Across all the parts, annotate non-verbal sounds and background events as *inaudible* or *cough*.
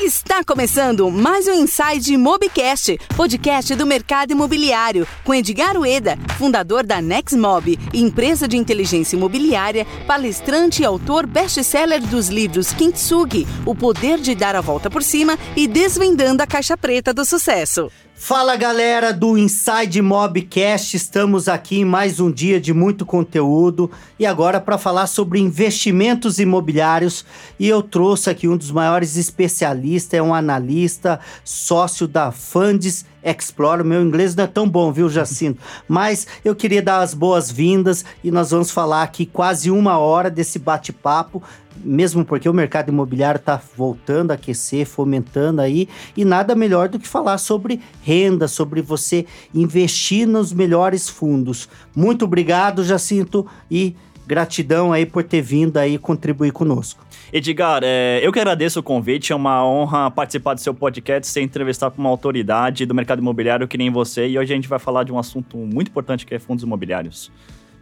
Está começando mais um Inside Mobcast, podcast do mercado imobiliário, com Edgar Ueda, fundador da Nexmob, empresa de inteligência imobiliária, palestrante e autor best-seller dos livros Kintsugi, O Poder de Dar a Volta por Cima e Desvendando a Caixa Preta do Sucesso. Fala galera do Inside Mobcast, estamos aqui em mais um dia de muito conteúdo e agora para falar sobre investimentos imobiliários e eu trouxe aqui um dos maiores especialistas, é um analista, sócio da Funds Explore. Meu inglês não é tão bom, viu, Jacinto? *laughs* Mas eu queria dar as boas-vindas e nós vamos falar aqui quase uma hora desse bate-papo mesmo porque o mercado imobiliário está voltando a aquecer, fomentando aí, e nada melhor do que falar sobre renda, sobre você investir nos melhores fundos. Muito obrigado, Jacinto, e gratidão aí por ter vindo aí contribuir conosco. Edgar, é, eu que agradeço o convite, é uma honra participar do seu podcast, ser entrevistado por uma autoridade do mercado imobiliário que nem você, e hoje a gente vai falar de um assunto muito importante que é fundos imobiliários.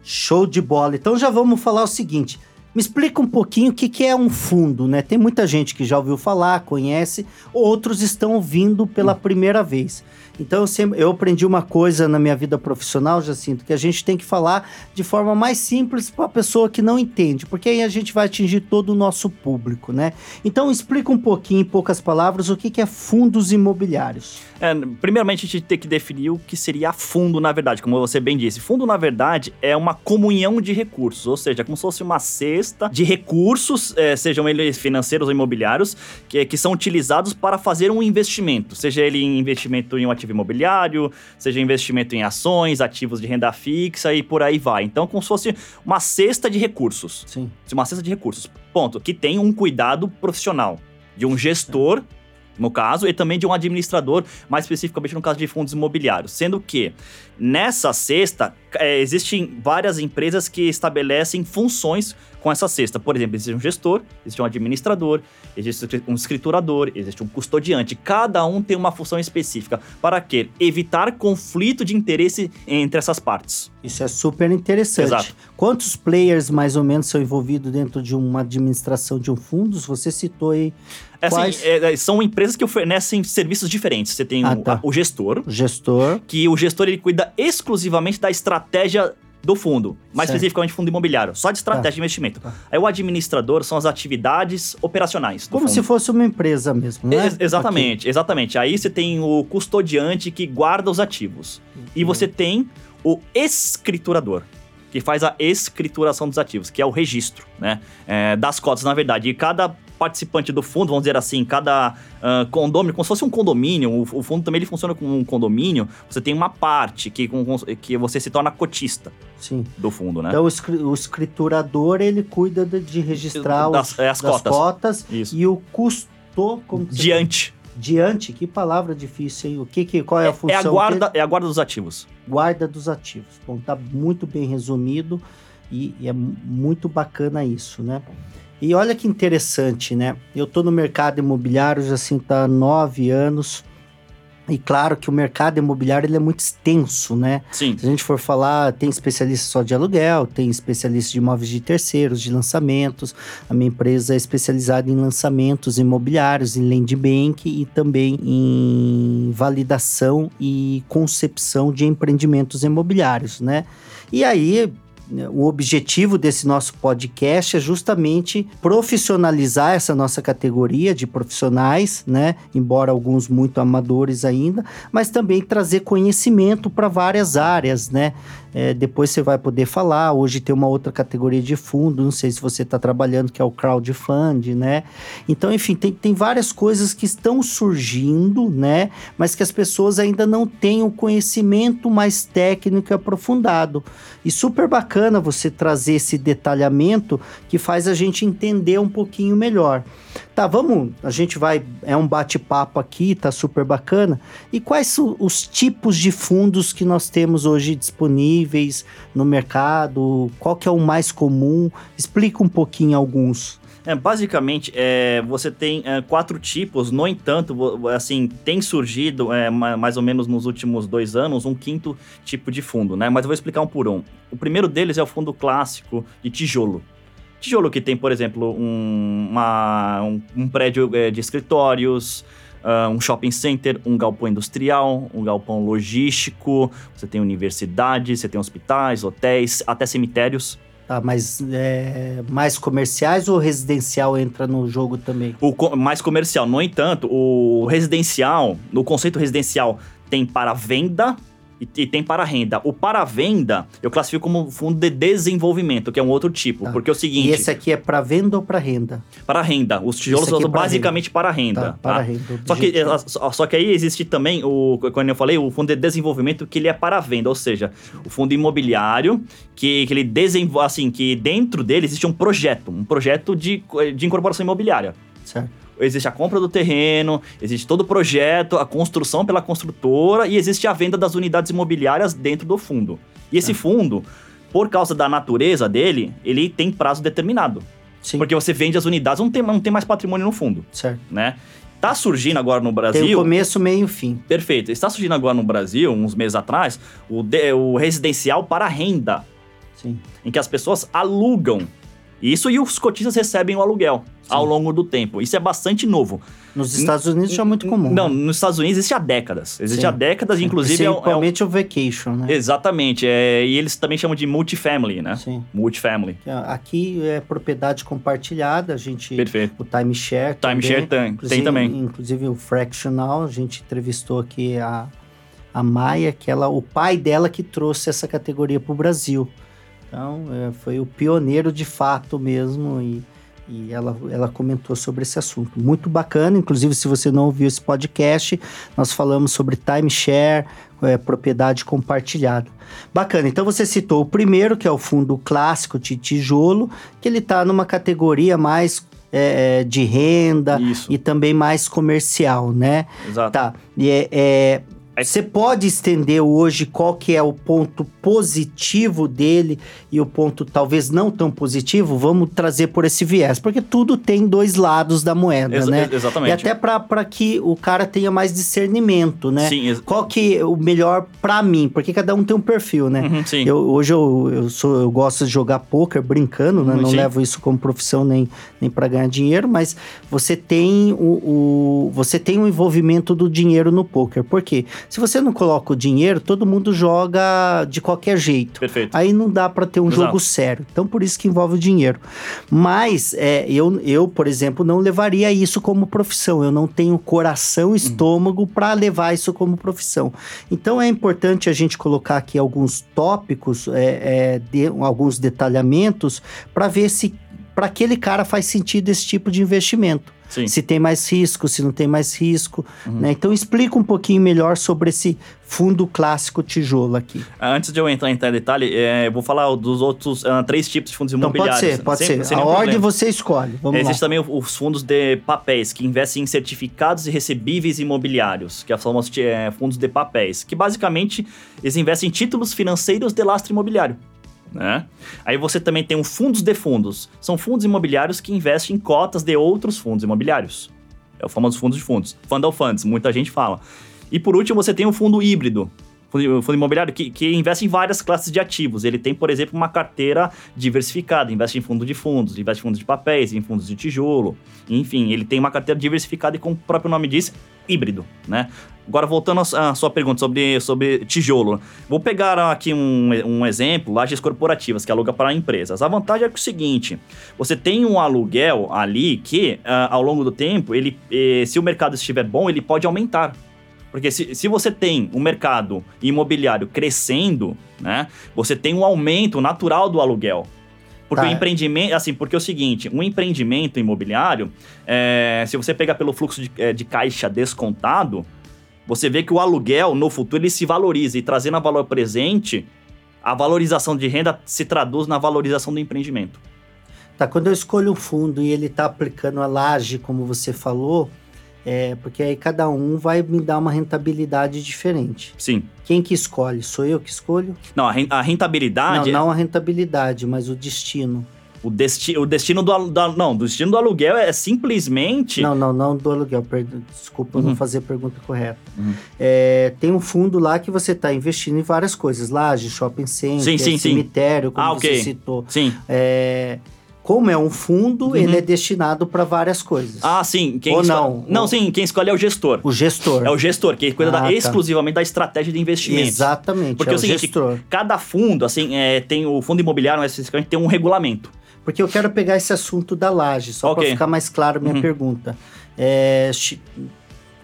Show de bola. Então já vamos falar o seguinte, me explica um pouquinho o que, que é um fundo, né? Tem muita gente que já ouviu falar, conhece, outros estão ouvindo pela hum. primeira vez. Então eu, sempre, eu aprendi uma coisa na minha vida profissional, Jacinto, que a gente tem que falar de forma mais simples para a pessoa que não entende, porque aí a gente vai atingir todo o nosso público, né? Então explica um pouquinho, em poucas palavras, o que, que é fundos imobiliários. É, primeiramente, a gente tem que definir o que seria fundo, na verdade, como você bem disse. Fundo, na verdade, é uma comunhão de recursos, ou seja, é como se fosse uma cesta de recursos, é, sejam eles financeiros ou imobiliários, que, que são utilizados para fazer um investimento, seja ele investimento em um ativo ativo imobiliário, seja investimento em ações, ativos de renda fixa e por aí vai. Então, como se fosse uma cesta de recursos. Sim. Uma cesta de recursos. Ponto. Que tem um cuidado profissional de um gestor no caso, e também de um administrador, mais especificamente no caso de fundos imobiliários. Sendo que nessa cesta, é, existem várias empresas que estabelecem funções com essa cesta. Por exemplo, existe um gestor, existe um administrador, existe um escriturador, existe um custodiante. Cada um tem uma função específica. Para quê? Evitar conflito de interesse entre essas partes. Isso é super interessante. Exato. Quantos players mais ou menos são envolvidos dentro de uma administração de um fundo? Você citou aí. É assim, é, é, são empresas que oferecem serviços diferentes. Você tem ah, o, tá. o gestor. O gestor. Que o gestor ele cuida exclusivamente da estratégia do fundo, mais certo. especificamente fundo imobiliário, só de estratégia tá. de investimento. Tá. Aí o administrador são as atividades operacionais. Como fundo. se fosse uma empresa mesmo, né? Ex exatamente, Aqui. exatamente. Aí você tem o custodiante que guarda os ativos. Uhum. E você tem o escriturador que faz a escrituração dos ativos, que é o registro, né? É, das cotas, na verdade. E cada participante do fundo, vamos dizer assim, cada uh, condomínio, como se fosse um condomínio, o, o, fundo também ele funciona como um condomínio, você tem uma parte que, com, que você se torna cotista Sim. do fundo, né? Então o, escriturador, ele cuida de, de registrar das, os, é, as cotas, cotas e o custo... Como Diante. Diante, que palavra difícil, hein? O que, que qual é, é a função? É a guarda, é a guarda dos ativos. Guarda dos ativos. Bom, tá muito bem resumido e, e é muito bacana isso, né? E olha que interessante, né? Eu estou no mercado imobiliário já assim tá nove anos. E claro que o mercado imobiliário ele é muito extenso, né? Sim. Se a gente for falar, tem especialista só de aluguel, tem especialista de imóveis de terceiros, de lançamentos. A minha empresa é especializada em lançamentos imobiliários, em land bank e também em validação e concepção de empreendimentos imobiliários, né? E aí, o objetivo desse nosso podcast é justamente profissionalizar essa nossa categoria de profissionais, né? Embora alguns muito amadores ainda, mas também trazer conhecimento para várias áreas, né? É, depois você vai poder falar. Hoje tem uma outra categoria de fundo, não sei se você está trabalhando, que é o crowdfunding, né? Então, enfim, tem, tem várias coisas que estão surgindo, né? Mas que as pessoas ainda não têm o conhecimento mais técnico e aprofundado. E super bacana você trazer esse detalhamento que faz a gente entender um pouquinho melhor. Tá, vamos, a gente vai, é um bate-papo aqui, tá super bacana. E quais são os tipos de fundos que nós temos hoje disponíveis no mercado? Qual que é o mais comum? Explica um pouquinho alguns. É, basicamente, é, você tem é, quatro tipos, no entanto, assim, tem surgido, é, mais ou menos nos últimos dois anos, um quinto tipo de fundo, né? Mas eu vou explicar um por um. O primeiro deles é o fundo clássico de tijolo. Tijolo que tem, por exemplo, um, uma, um, um prédio é, de escritórios, uh, um shopping center, um galpão industrial, um galpão logístico, você tem universidades, você tem hospitais, hotéis, até cemitérios. Tá, mas é, mais comerciais ou residencial entra no jogo também? O co mais comercial. No entanto, o residencial, no conceito residencial, tem para venda e, e, tem para renda. O para venda eu classifico como fundo de desenvolvimento, que é um outro tipo. Tá. Porque é o seguinte. E esse aqui é para venda ou para renda? Para renda. Os tijolos são é basicamente renda. para renda. Tá, para tá? renda. Só que, só, só que aí existe também, o, quando eu falei, o fundo de desenvolvimento que ele é para venda, ou seja, o fundo imobiliário que, que ele desenvolve, assim, que dentro dele existe um projeto, um projeto de, de incorporação imobiliária. Certo existe a compra do terreno, existe todo o projeto, a construção pela construtora e existe a venda das unidades imobiliárias dentro do fundo. E esse é. fundo, por causa da natureza dele, ele tem prazo determinado. Sim. Porque você vende as unidades, não tem, não tem mais patrimônio no fundo. Certo. Né? Tá surgindo agora no Brasil. Tem o começo, meio e fim. Perfeito. Está surgindo agora no Brasil, uns meses atrás, o, de, o residencial para renda. Sim. Em que as pessoas alugam isso e os cotistas recebem o aluguel Sim. ao longo do tempo. Isso é bastante novo. Nos Estados Unidos já é muito comum. Não, né? nos Estados Unidos existe há décadas. Existe Sim. há décadas, Sim. inclusive. Principalmente é, é o vacation, né? Exatamente. É, e eles também chamam de multifamily, né? Sim. Multifamily. Aqui é propriedade compartilhada, a gente. Perfeito. O timeshare. Timeshare tem, tem também. Inclusive o fractional, a gente entrevistou aqui a, a Maia, que ela, o pai dela que trouxe essa categoria para o Brasil. Então, é, foi o pioneiro de fato mesmo e, e ela, ela comentou sobre esse assunto. Muito bacana, inclusive se você não ouviu esse podcast, nós falamos sobre timeshare, é, propriedade compartilhada. Bacana, então você citou o primeiro, que é o fundo clássico de tijolo, que ele está numa categoria mais é, é, de renda Isso. e também mais comercial, né? Exato. Tá. E é, é você pode estender hoje qual que é o ponto positivo dele e o ponto talvez não tão positivo? Vamos trazer por esse viés, porque tudo tem dois lados da moeda, Ex né? Exatamente. E até para que o cara tenha mais discernimento, né? Sim. Qual que é o melhor para mim? Porque cada um tem um perfil, né? Uhum, sim. Eu, hoje eu, eu, sou, eu gosto de jogar poker brincando, né? Uhum, não sim. levo isso como profissão nem, nem para ganhar dinheiro, mas você tem o, o, você tem o envolvimento do dinheiro no poker. Por quê? Se você não coloca o dinheiro, todo mundo joga de qualquer jeito. Perfeito. Aí não dá para ter um Exato. jogo sério. Então, por isso que envolve o dinheiro. Mas é, eu, eu, por exemplo, não levaria isso como profissão. Eu não tenho coração, uhum. estômago uhum. para levar isso como profissão. Então, é importante a gente colocar aqui alguns tópicos, é, é, de, alguns detalhamentos, para ver se para aquele cara faz sentido esse tipo de investimento. Sim. Se tem mais risco, se não tem mais risco. Uhum. Né? Então explica um pouquinho melhor sobre esse fundo clássico tijolo aqui. Antes de eu entrar em detalhe, é, eu vou falar dos outros uh, três tipos de fundos então, imobiliários. Pode ser, pode sem, ser. Sem a ordem problema. você escolhe. Vamos Existe também os fundos de papéis, que investem em certificados e recebíveis imobiliários, que são os é, fundos de papéis, que basicamente eles investem em títulos financeiros de lastro imobiliário. Né? Aí você também tem um fundos de fundos. São fundos imobiliários que investem em cotas de outros fundos imobiliários. É o famoso fundos de fundos. Fund of funds, muita gente fala. E por último, você tem o fundo híbrido, fundo, imobiliário que, que investe em várias classes de ativos. Ele tem, por exemplo, uma carteira diversificada, investe em fundo de fundos, investe em fundos de papéis, em fundos de tijolo. Enfim, ele tem uma carteira diversificada e, como o próprio nome diz, híbrido, né? Agora, voltando à sua pergunta sobre, sobre tijolo. Vou pegar aqui um, um exemplo, lajes corporativas, que aluga para empresas. A vantagem é, é o seguinte, você tem um aluguel ali que, uh, ao longo do tempo, ele, eh, se o mercado estiver bom, ele pode aumentar. Porque se, se você tem um mercado imobiliário crescendo, né, você tem um aumento natural do aluguel. Porque tá. o empreendimento, assim, porque é o seguinte, um empreendimento imobiliário, é, se você pegar pelo fluxo de, é, de, caixa descontado, você vê que o aluguel, no futuro, ele se valoriza. E trazendo a valor presente, a valorização de renda se traduz na valorização do empreendimento. Tá, quando eu escolho um fundo e ele está aplicando a laje, como você falou, é, porque aí cada um vai me dar uma rentabilidade diferente. Sim. Quem que escolhe? Sou eu que escolho? Não, a rentabilidade. Não, não a rentabilidade, mas o destino. O, desti o destino do, do, Não, o destino do aluguel é simplesmente. Não, não, não do aluguel. Desculpa uhum. não fazer a pergunta correta. Uhum. É, tem um fundo lá que você está investindo em várias coisas. Laje, shopping center, sim, sim, cemitério, como ah, você okay. citou. Sim. É, Como é um fundo, ele é destinado para várias coisas. Uhum. Ah, sim. Quem Ou não. Não, sim, quem escolhe é o gestor. O gestor. É o gestor, que cuida Ah, da- tá. exclusivamente da estratégia de investimento. Exatamente, Porque é o seguinte, gestor. cada fundo, assim, é, tem o fundo imobiliário, mas especificamente tem um regulamento. Porque eu quero pegar esse assunto da laje, só Ok. para ficar mais claro a minha Uhum. pergunta. É,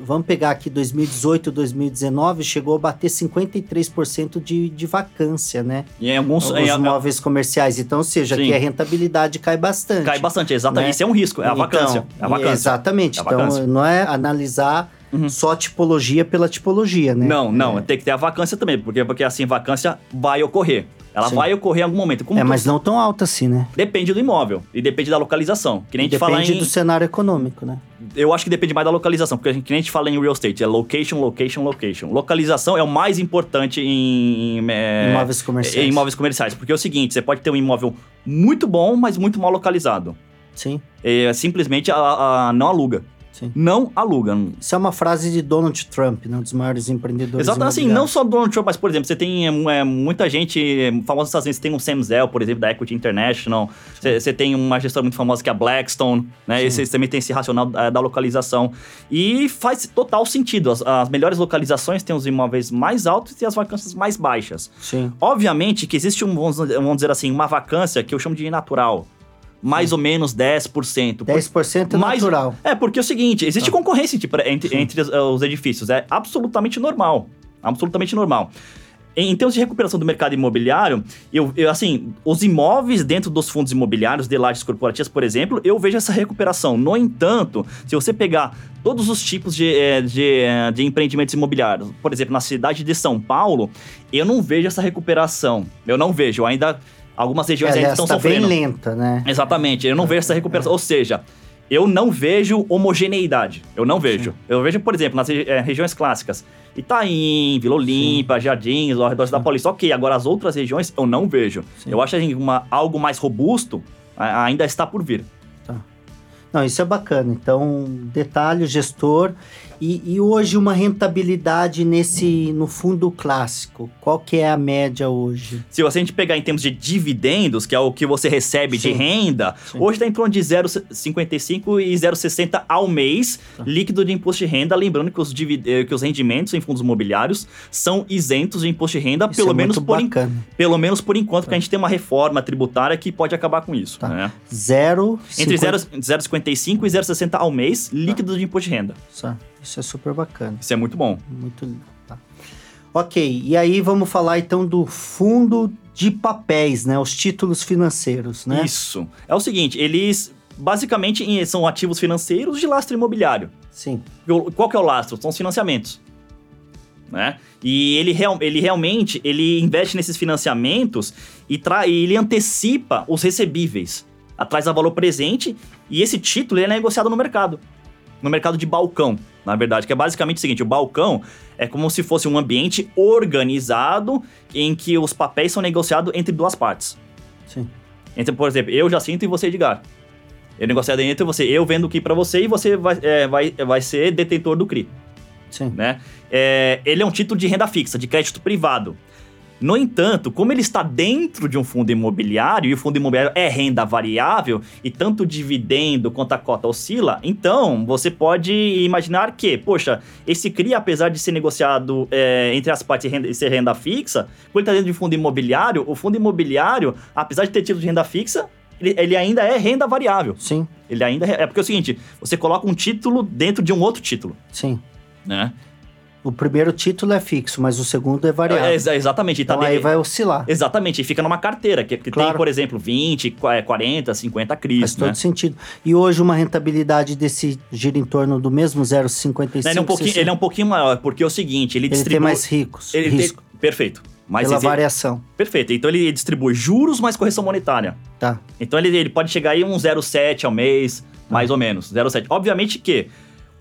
vamos pegar aqui 2018, 2019, chegou a bater 53% de, de vacância, né? E em alguns. Os em- imóveis comerciais. Então, ou seja, Sim. que a rentabilidade cai bastante. cai bastante, exatamente. né? Isso é um risco, é a vacância. Então, é a vacância. Exatamente. É a então, vacância. não é analisar Uhum. só tipologia pela tipologia, né? Não, não, É, tem que ter a vacância também, porque, porque assim, vacância vai ocorrer. Ela Sim. vai ocorrer em algum momento. Como é mas não tão alta assim, né? Depende do imóvel e depende da localização. Que nem a gente fala Depende em. do cenário econômico, né? Eu acho que depende mais da localização, porque a gente, que nem a gente fala em real estate, é location, location, location. Localização é o mais importante em, em, é, Imóveis comerciais. em imóveis comerciais. Porque é o seguinte, você pode ter um imóvel muito bom, mas muito mal localizado. Sim, É, simplesmente a, a- não aluga. Sim. Não aluga. Isso é uma frase de Donald Trump, né? um dos maiores empreendedores Exato, assim, não só Donald Trump, mas, por exemplo, você tem é, muita gente é, famosa nos Estados Unidos, você tem um Sam Zell, por exemplo, da Equity International, você, você tem uma gestora muito famosa que é a Blackstone, né, e você também tem esse racional da, da localização, e faz total sentido, as, as melhores localizações têm os imóveis mais altos e as vacâncias mais baixas. Sim, Obviamente que existe, um, vamos vamos dizer assim, uma vacância que eu chamo de natural, mais ou menos 10%. Por- 10% é mais- natural. é, porque é o seguinte, existe Tá. concorrência entre, entre, entre os, os edifícios. É absolutamente normal. Absolutamente normal. Em, em termos de recuperação do mercado imobiliário, eu, eu, assim, os imóveis dentro dos fundos imobiliários, de lajes corporativas, por exemplo, eu vejo essa recuperação. No entanto, se você pegar todos os tipos de, eh, de, eh, de empreendimentos imobiliários, por exemplo, na cidade de São Paulo, eu não vejo essa recuperação. Eu não vejo. Ainda algumas regiões ainda Aliás, estão tá bem sofrendo. lenta, né? Exatamente, eu não vejo essa recuperação. Ou seja, eu não vejo homogeneidade. Eu não vejo. Eu vejo, por exemplo, nas regi- eh, regiões clássicas. Itaim, Vila Olímpia, Jardins, ao redor da Paulista. Ok, agora as outras regiões eu não vejo. Sim. Eu acho assim, uma, algo mais robusto ainda está por vir. Não, isso é bacana. Então, detalhe, gestor. E, e hoje uma rentabilidade nesse no fundo clássico. Qual que é a média hoje? Se você a gente pegar em termos de dividendos, que é o que você recebe de Sim. renda, Sim. hoje está em torno de 0,55 e 0,60 ao mês, Tá. líquido de imposto de renda. Lembrando que os, eh, que os rendimentos em fundos imobiliários são isentos de imposto de renda, Isso pelo, é menos por, bacana. pelo menos por enquanto, porque a gente tem uma reforma tributária que pode acabar com isso. Tá. né? Zero. Entre 50 0,55 e 0,60 ao mês, líquido de imposto de renda. Isso, isso é super bacana. Isso é muito bom. Muito tá. Ok, e aí vamos falar então do fundo de papéis, né? Os títulos financeiros, né? Isso. É o seguinte, eles basicamente são ativos financeiros de lastro imobiliário. Sim, Qual que é o lastro? São os financiamentos. Né? E ele, real- ele realmente ele investe nesses financiamentos e, tra e ele antecipa os recebíveis. Atrás a valor presente e esse título é negociado no mercado. No mercado de balcão, na verdade. Que é basicamente o seguinte: o balcão é como se fosse um ambiente organizado em que os papéis são negociados entre duas partes. sim. Entre, por exemplo, eu Jacinto e você, Edgar. Eu negociado entre você. Eu vendo o CRI para você e você vai, é, vai, vai ser detentor do CRI Sim. né? É, ele é um título de renda fixa, de crédito privado. No entanto, como ele está dentro de um fundo imobiliário e o fundo imobiliário é renda variável e tanto o dividendo quanto a cota oscila, então você pode imaginar que, poxa, esse CRI, apesar de ser negociado é, entre as partes e renda- ser renda fixa, quando ele está dentro de um fundo imobiliário, o fundo imobiliário, apesar de ter título de renda fixa, ele, ele ainda é renda variável. Sim, Ele ainda é, é porque é o seguinte, você coloca um título dentro de um outro título, sim. né? O primeiro título é fixo, mas o segundo é variável. É, exa- exatamente. e tá então aí dentro- vai oscilar. Exatamente, e fica numa carteira, que, que tem, Claro. por exemplo, 20, qua- 40, 50 CRIs, Faz todo né? sentido. E hoje uma rentabilidade desse gira em torno do mesmo 0,55. Ele é, um pouquinho, ele é um pouquinho maior, porque é o seguinte, ele, Ele distribui... tem mais ricos, ele tem- risco Perfeito. Mas pela variação. Perfeito. Então ele distribui juros mais correção monetária. Tá. Então ele, ele pode chegar aí um 0,7 ao mês, mais ou menos. 0,7. Obviamente que,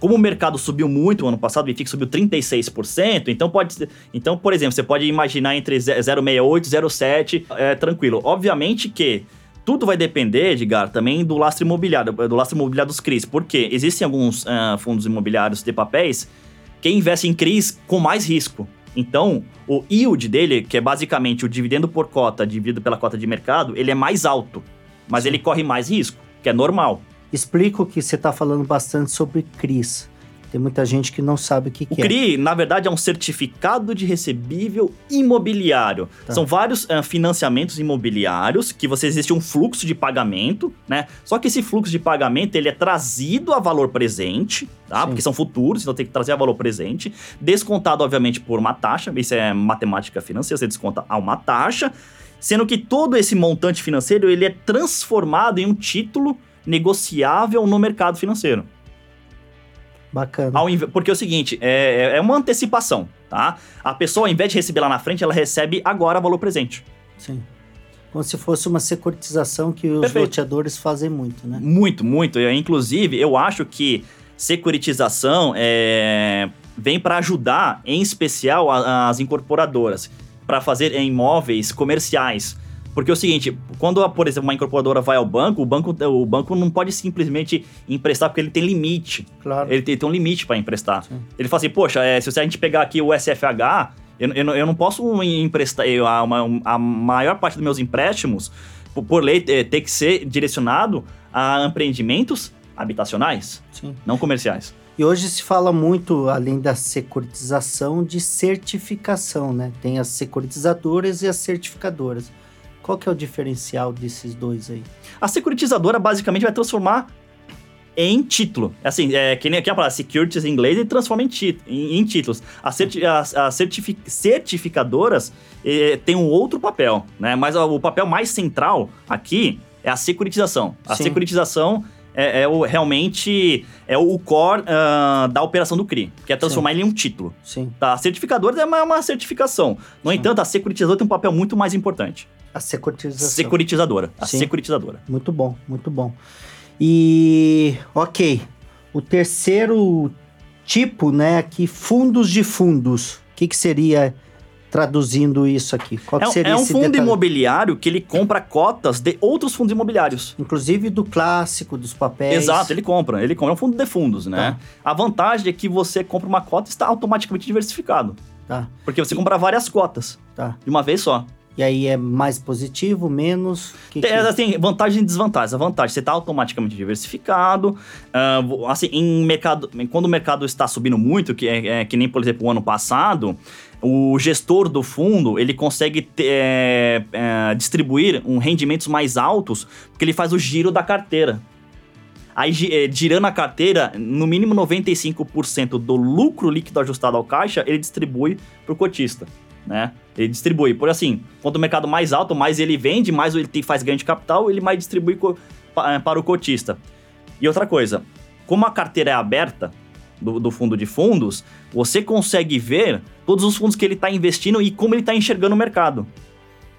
como o mercado subiu muito o ano passado, o IFIX subiu 36%, então pode ser- Então, por exemplo, você pode imaginar entre 0,68 e 0,7, é, tranquilo. Obviamente que tudo vai depender, Edgar, também do lastro imobiliário, do lastro imobiliário dos CRIs. Porque existem alguns ah, fundos imobiliários de papéis que investem em CRIs com mais risco. Então, o yield dele, que é basicamente o dividendo por cota dividido pela cota de mercado, ele é mais alto. mas ele corre mais risco, que é normal. Explico que você está falando bastante sobre CRIs. Tem muita gente que não sabe o que, O que é. CRI, na verdade, é um certificado de recebível imobiliário. Tá. São vários ah, financiamentos imobiliários que você existe um fluxo de pagamento, né? Só que esse fluxo de pagamento ele é trazido a valor presente, tá? Sim. Porque são futuros, então tem que trazer a valor presente, descontado obviamente por uma taxa. Isso é matemática financeira, você desconta a uma taxa, sendo que todo esse montante financeiro ele é transformado em um título negociável no mercado financeiro. Bacana. Ao Porque é o seguinte, é, é uma antecipação, tá? A pessoa, ao invés de receber lá na frente, ela recebe agora valor presente. Sim. Como se fosse uma securitização que os Perfeito. loteadores fazem muito, né? Muito, muito. Eu, inclusive, eu acho que securitização é, vem para ajudar, em especial, a- as incorporadoras, para fazer imóveis comerciais. Porque é o seguinte, quando, por exemplo, uma incorporadora vai ao banco, o banco, o banco não pode simplesmente emprestar porque ele tem limite. Claro. Ele tem, tem um limite para emprestar. Sim. Ele fala assim, poxa, é, se a gente pegar aqui o SFH, eu, eu, não- eu não posso emprestar, eu, a, uma- a maior parte dos meus empréstimos, por, por lei, é, tem que ser direcionado a empreendimentos habitacionais, Sim. não comerciais. E hoje se fala muito, além da securitização, de certificação, né? Tem as securitizadoras e as certificadoras. Qual que é o diferencial desses dois aí? A securitizadora basicamente vai transformar em título. Assim, é que nem aqui a palavra securities em inglês e transforma em, em- em títulos. As, certi as certifi- certificadoras eh, têm um outro papel, né? Mas o papel mais central aqui é a securitização. A Sim. securitização é, é o, realmente é o core ah, da operação do CRI, que é transformar ele em um título. Sim. Tá? A certificadora é uma, uma certificação. No Sim. entanto, a securitizadora tem um papel muito mais importante. A securitização. Securitizadora. A Sim. securitizadora. Muito bom, muito bom. E, ok, o terceiro tipo, né, aqui, fundos de fundos. O que, que seria traduzindo isso aqui? Qual É, um- seria é um fundo detalhe? imobiliário que ele compra cotas de outros fundos imobiliários. Inclusive do clássico, dos papéis. Exato, ele compra. Ele compra um fundo de fundos, né? Tá. A vantagem é que você compra uma cota e está automaticamente diversificado. Tá, Porque você compra várias cotas tá. de uma vez só. E aí é mais positivo, menos... Que, Tem, que- assim, vantagens e desvantagens. A vantagem, você está automaticamente diversificado. vo- assim, em mercado, quando o mercado está subindo muito, que é, é que nem, por exemplo, o ano passado, o gestor do fundo, ele consegue ter, é, é, distribuir um rendimentos mais altos, porque ele faz o giro da carteira. Aí, eh, girando a carteira, no mínimo 95% do lucro líquido ajustado ao caixa, ele distribui para o cotista, né? Ele distribui. Por assim, quanto o mercado mais alto, mais ele vende, mais ele faz ganho de capital, ele mais distribui eh, para o cotista. E outra coisa, como a carteira é aberta do, do fundo de fundos, você consegue ver todos os fundos que ele está investindo e como ele está enxergando o mercado.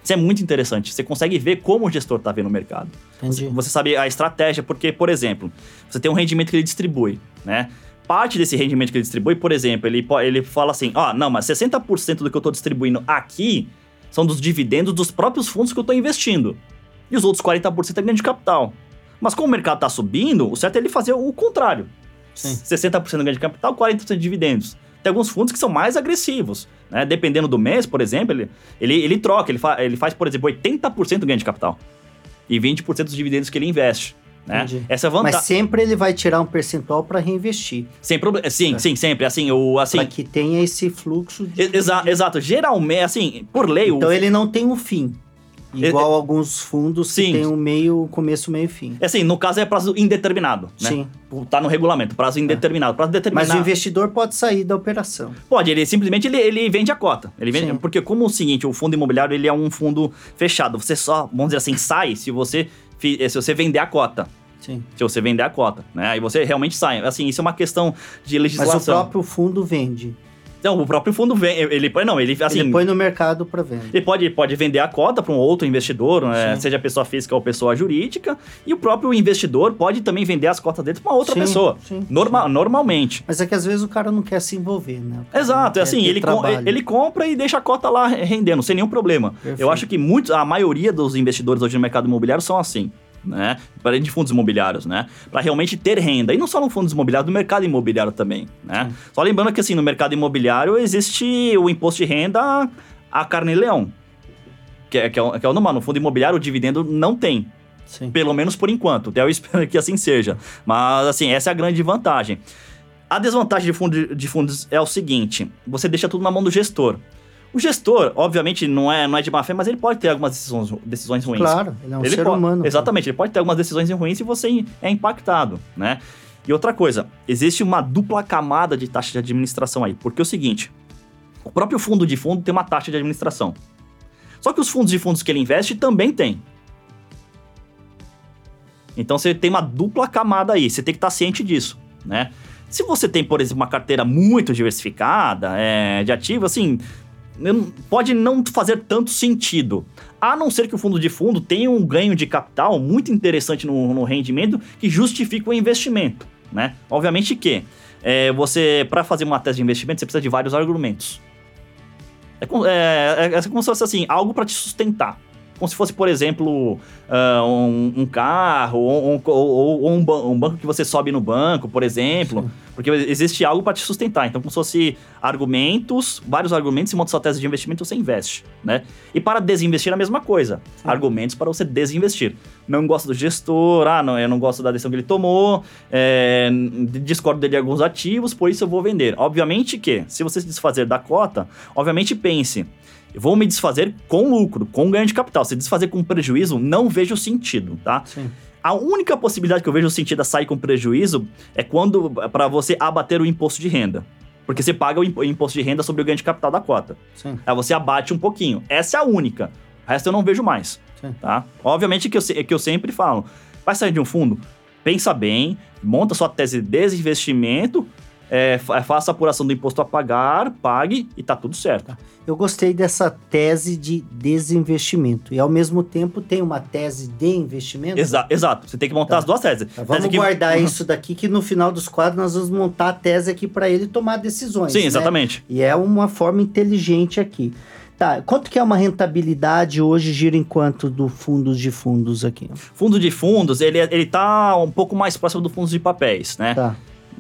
Isso é muito interessante. Você consegue ver como o gestor está vendo o mercado. Entendi. Você sabe a estratégia, porque, por exemplo, você tem um rendimento que ele distribui, né? Parte desse rendimento que ele distribui, por exemplo, ele, ele fala assim: ó, não, mas 60% do que eu estou distribuindo aqui são dos dividendos dos próprios fundos que eu estou investindo. E os outros 40% é ganho de capital. Mas como o mercado está subindo, o certo é ele fazer o contrário. Sim. 60% ganho de capital, 40% de dividendos. Tem alguns fundos que são mais agressivos, né? Dependendo do mês, por exemplo, ele, ele, ele troca, ele, fa, ele faz, por exemplo, 80% ganho de capital. E 20% dos dividendos que ele investe. Né? Essa é vantagem. Mas sempre ele vai tirar um percentual para reinvestir. Sem problema. Sim, É. sim, sempre. Assim, o. Assim, Para que tenha esse fluxo de... exa- exato. Geralmente, assim, por lei, o- Então ele não tem um fim. Igual É- alguns fundos Sim. que tem um meio, começo, meio e fim. Assim, no caso é prazo indeterminado, né? Sim. Tá no regulamento, prazo indeterminado. Prazo determinado. Mas o investidor pode sair da operação. Pode, ele simplesmente ele, ele vende a cota. Ele vende, Sim. porque como o seguinte, o fundo imobiliário ele é um fundo fechado. Você só, vamos dizer assim, sai se você se você vender a cota. Sim. Se você vender a cota, né? Aí você realmente sai. Assim, isso é uma questão de Mas legislação. o próprio fundo vende. Não, o próprio fundo vem, ele põe não, ele assim, ele põe no mercado para venda. Ele pode, pode vender a cota para um outro investidor, né? Seja pessoa física ou pessoa jurídica, e o próprio investidor pode também vender as cotas dele para uma outra Sim, pessoa. sim, Norma- sim. Normalmente. Mas é que às vezes o cara não quer se envolver, né? Exato, é assim, ele, com- ele compra e deixa a cota lá rendendo, sem nenhum problema. Perfeito. Eu acho que muitos, a maioria dos investidores hoje no mercado imobiliário são assim. Né? Para de fundos imobiliários, né? Para realmente ter renda. E não só no fundos imobiliários, no mercado imobiliário também, né? Sim. Só lembrando que assim, no mercado imobiliário existe o imposto de renda a carne e leão. Que é, que é, o- que é o normal. No fundo imobiliário, o dividendo não tem. Sim. Pelo menos por enquanto. Até eu *laughs* espero que assim seja. Mas, assim, essa é a grande vantagem. A desvantagem de, fundo, de fundos é o seguinte: você deixa tudo na mão do gestor. O gestor, obviamente, não é, não é de má fé, mas ele pode ter algumas decisões, decisões ruins. Claro, ele é um ele ser pode, humano. Exatamente, ele pode ter algumas decisões ruins e você é impactado, né? E outra coisa, existe uma dupla camada de taxa de administração aí, porque é o seguinte, o próprio fundo de fundo tem uma taxa de administração. Só que os fundos de fundos que ele investe também tem. Então você tem uma dupla camada aí, você tem que estar ciente disso, né? Se você tem, por exemplo, uma carteira muito diversificada é, de ativo, assim, pode não fazer tanto sentido. A não ser que o fundo de fundo tenha um ganho de capital muito interessante no, no rendimento que justifique o investimento, né? Obviamente que é, você, para fazer uma tese de investimento, você precisa de vários argumentos. É, é, é como se fosse assim, algo para te sustentar como se fosse, por exemplo, uh, um, um, carro ou, ou, ou um, um, banco que você sobe no banco, por exemplo. Porque existe algo para te sustentar. Então, como se fosse argumentos, vários argumentos, e monta sua tese de investimento, você investe, né? E para desinvestir, a mesma coisa. Sim. Argumentos para você desinvestir. Não gosto do gestor, ah, não, eu não gosto da decisão que ele tomou, é, discordo dele de alguns ativos, por isso eu vou vender. Obviamente que, se você se desfazer da cota, obviamente pense, vou me desfazer com lucro, com ganho de capital. Se desfazer com prejuízo, não vejo sentido, tá? Sim. A única possibilidade que eu vejo sentido a sair com prejuízo é quando para você abater o imposto de renda. Porque você paga o imposto de renda sobre o ganho de capital da cota. Sim. Aí você abate um pouquinho. Essa é a única. O resto eu não vejo mais. Sim. Tá? Obviamente que eu, que eu sempre falo. Vai sair de um fundo? Pensa bem, monta sua tese de desinvestimento, é, faça a apuração do imposto a pagar, pague e tá tudo certo. Tá. Eu gostei dessa tese de desinvestimento e ao mesmo tempo tem uma tese de investimento. Exa exato, você tem que montar tá. as duas teses. Tá, vamos tese guardar que... isso daqui que no final dos quadros nós vamos montar a tese aqui para ele tomar decisões. Sim, né? exatamente. E é uma forma inteligente aqui. Tá, quanto que é uma rentabilidade hoje gira em quanto do fundos de fundos aqui? Fundo de fundos, ele, ele tá um pouco mais próximo do fundos de papéis, né? Tá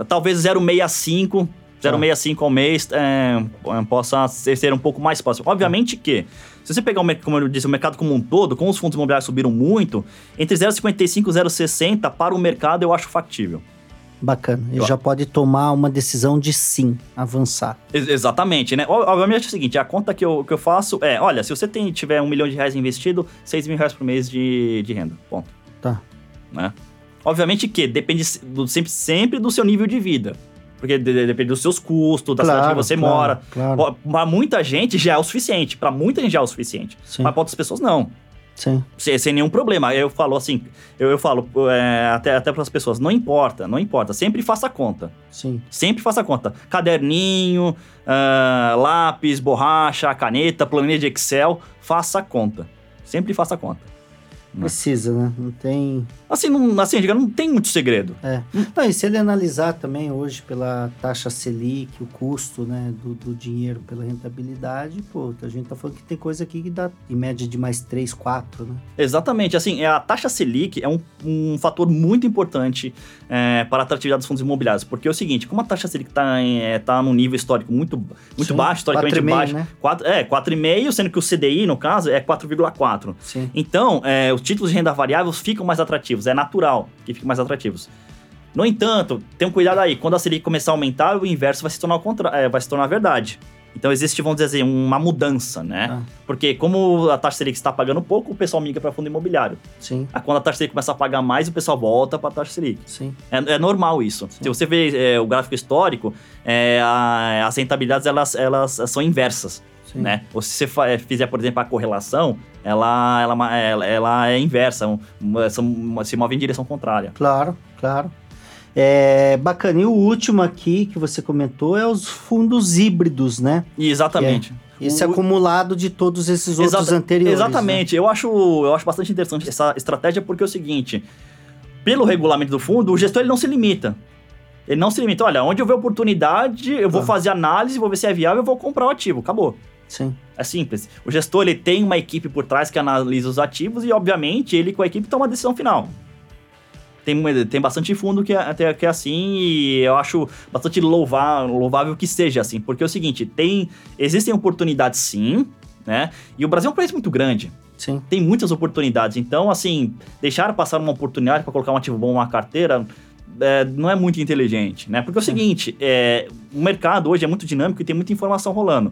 talvez 0,65 0,65 ao mês é, possa ser, ser, um pouco mais próximo. Obviamente que, se você pegar, o, como eu disse, o mercado como um todo, como os fundos imobiliários subiram muito, entre 0,55 e 0,60 para o mercado eu acho factível. Bacana. Ele eu... já pode tomar uma decisão de sim, avançar. Ex exatamente, né? Obviamente é o seguinte, a conta que eu, que eu faço é, olha, se você tem, tiver um milhão de reais investido, 6 mil reais por mês de, de renda, ponto. Tá. Né? Obviamente que depende do, sempre, sempre do seu nível de vida. Porque depende dos seus custos, da claro, cidade que você claro, mora. Claro. Para muita gente já é o suficiente. Para muita gente já é o suficiente. Sim. Mas para outras pessoas, não. Sim. Sem, sem nenhum problema. Eu falo assim, eu, eu falo é, até, até para as pessoas, não importa, não importa. Sempre faça conta. Sim. Sempre faça conta. Caderninho, uh, lápis, borracha, caneta, planilha de Excel, faça conta. Sempre faça conta. Precisa, né? Não tem. Assim, não, assim, diga, não tem muito segredo. É. Não, e se ele analisar também hoje pela taxa Selic, o custo né, do, do dinheiro pela rentabilidade, pô, a gente tá falando que tem coisa aqui que dá em média de mais 3, 4, né? Exatamente. Assim, é, a taxa Selic é um, um fator muito importante é, para a atratividade dos fundos imobiliários. Porque é o seguinte, como a taxa Selic está é, tá num nível histórico muito, muito Sim, baixo, historicamente baixo. Né? 4, é, 4,5, sendo que o CDI, no caso, é 4,4. Então, é, os títulos de renda variável ficam mais atrativos. É natural que fiquem mais atrativos. No entanto, tenha um cuidado aí. Quando a Selic começar a aumentar, o inverso vai se tornar, contra... É, vai se tornar verdade. Então existe, vamos dizer assim, uma mudança, né? Ah. Porque como a taxa Selic está pagando pouco, o pessoal migra para fundo imobiliário. Sim. Aí, quando a taxa Selic começa a pagar mais, o pessoal volta para a taxa Selic. Sim. É, é normal isso. Sim. Se você vê é, o gráfico histórico, é, a, as rentabilidades elas, elas são inversas. Sim. Né? Ou se você é, fizer, por exemplo, a correlação, ela, ela, ela, ela é inversa, uma, se move em direção contrária. Claro, claro. É bacana. E o último aqui que você comentou é os fundos híbridos, né? Exatamente. É esse o... acumulado de todos esses outros Exata... anteriores. Exatamente. Né? Eu, acho, eu acho bastante interessante essa estratégia porque é o seguinte: pelo regulamento do fundo, o gestor ele não se limita. Ele não se limita. Olha, onde eu ver oportunidade, eu vou ah. fazer análise, vou ver se é viável, eu vou comprar o ativo. Acabou. Sim. É simples. O gestor ele tem uma equipe por trás que analisa os ativos e, obviamente, ele com a equipe toma a decisão final. Tem, tem bastante fundo que é, que é assim e eu acho bastante louvar, louvável que seja assim, porque é o seguinte, tem existem oportunidades sim, né? E o Brasil é um país muito grande. Sim. Tem muitas oportunidades. Então, assim, deixar passar uma oportunidade para colocar um ativo bom numa carteira é, não é muito inteligente, né? Porque é o seguinte, é, o mercado hoje é muito dinâmico e tem muita informação rolando.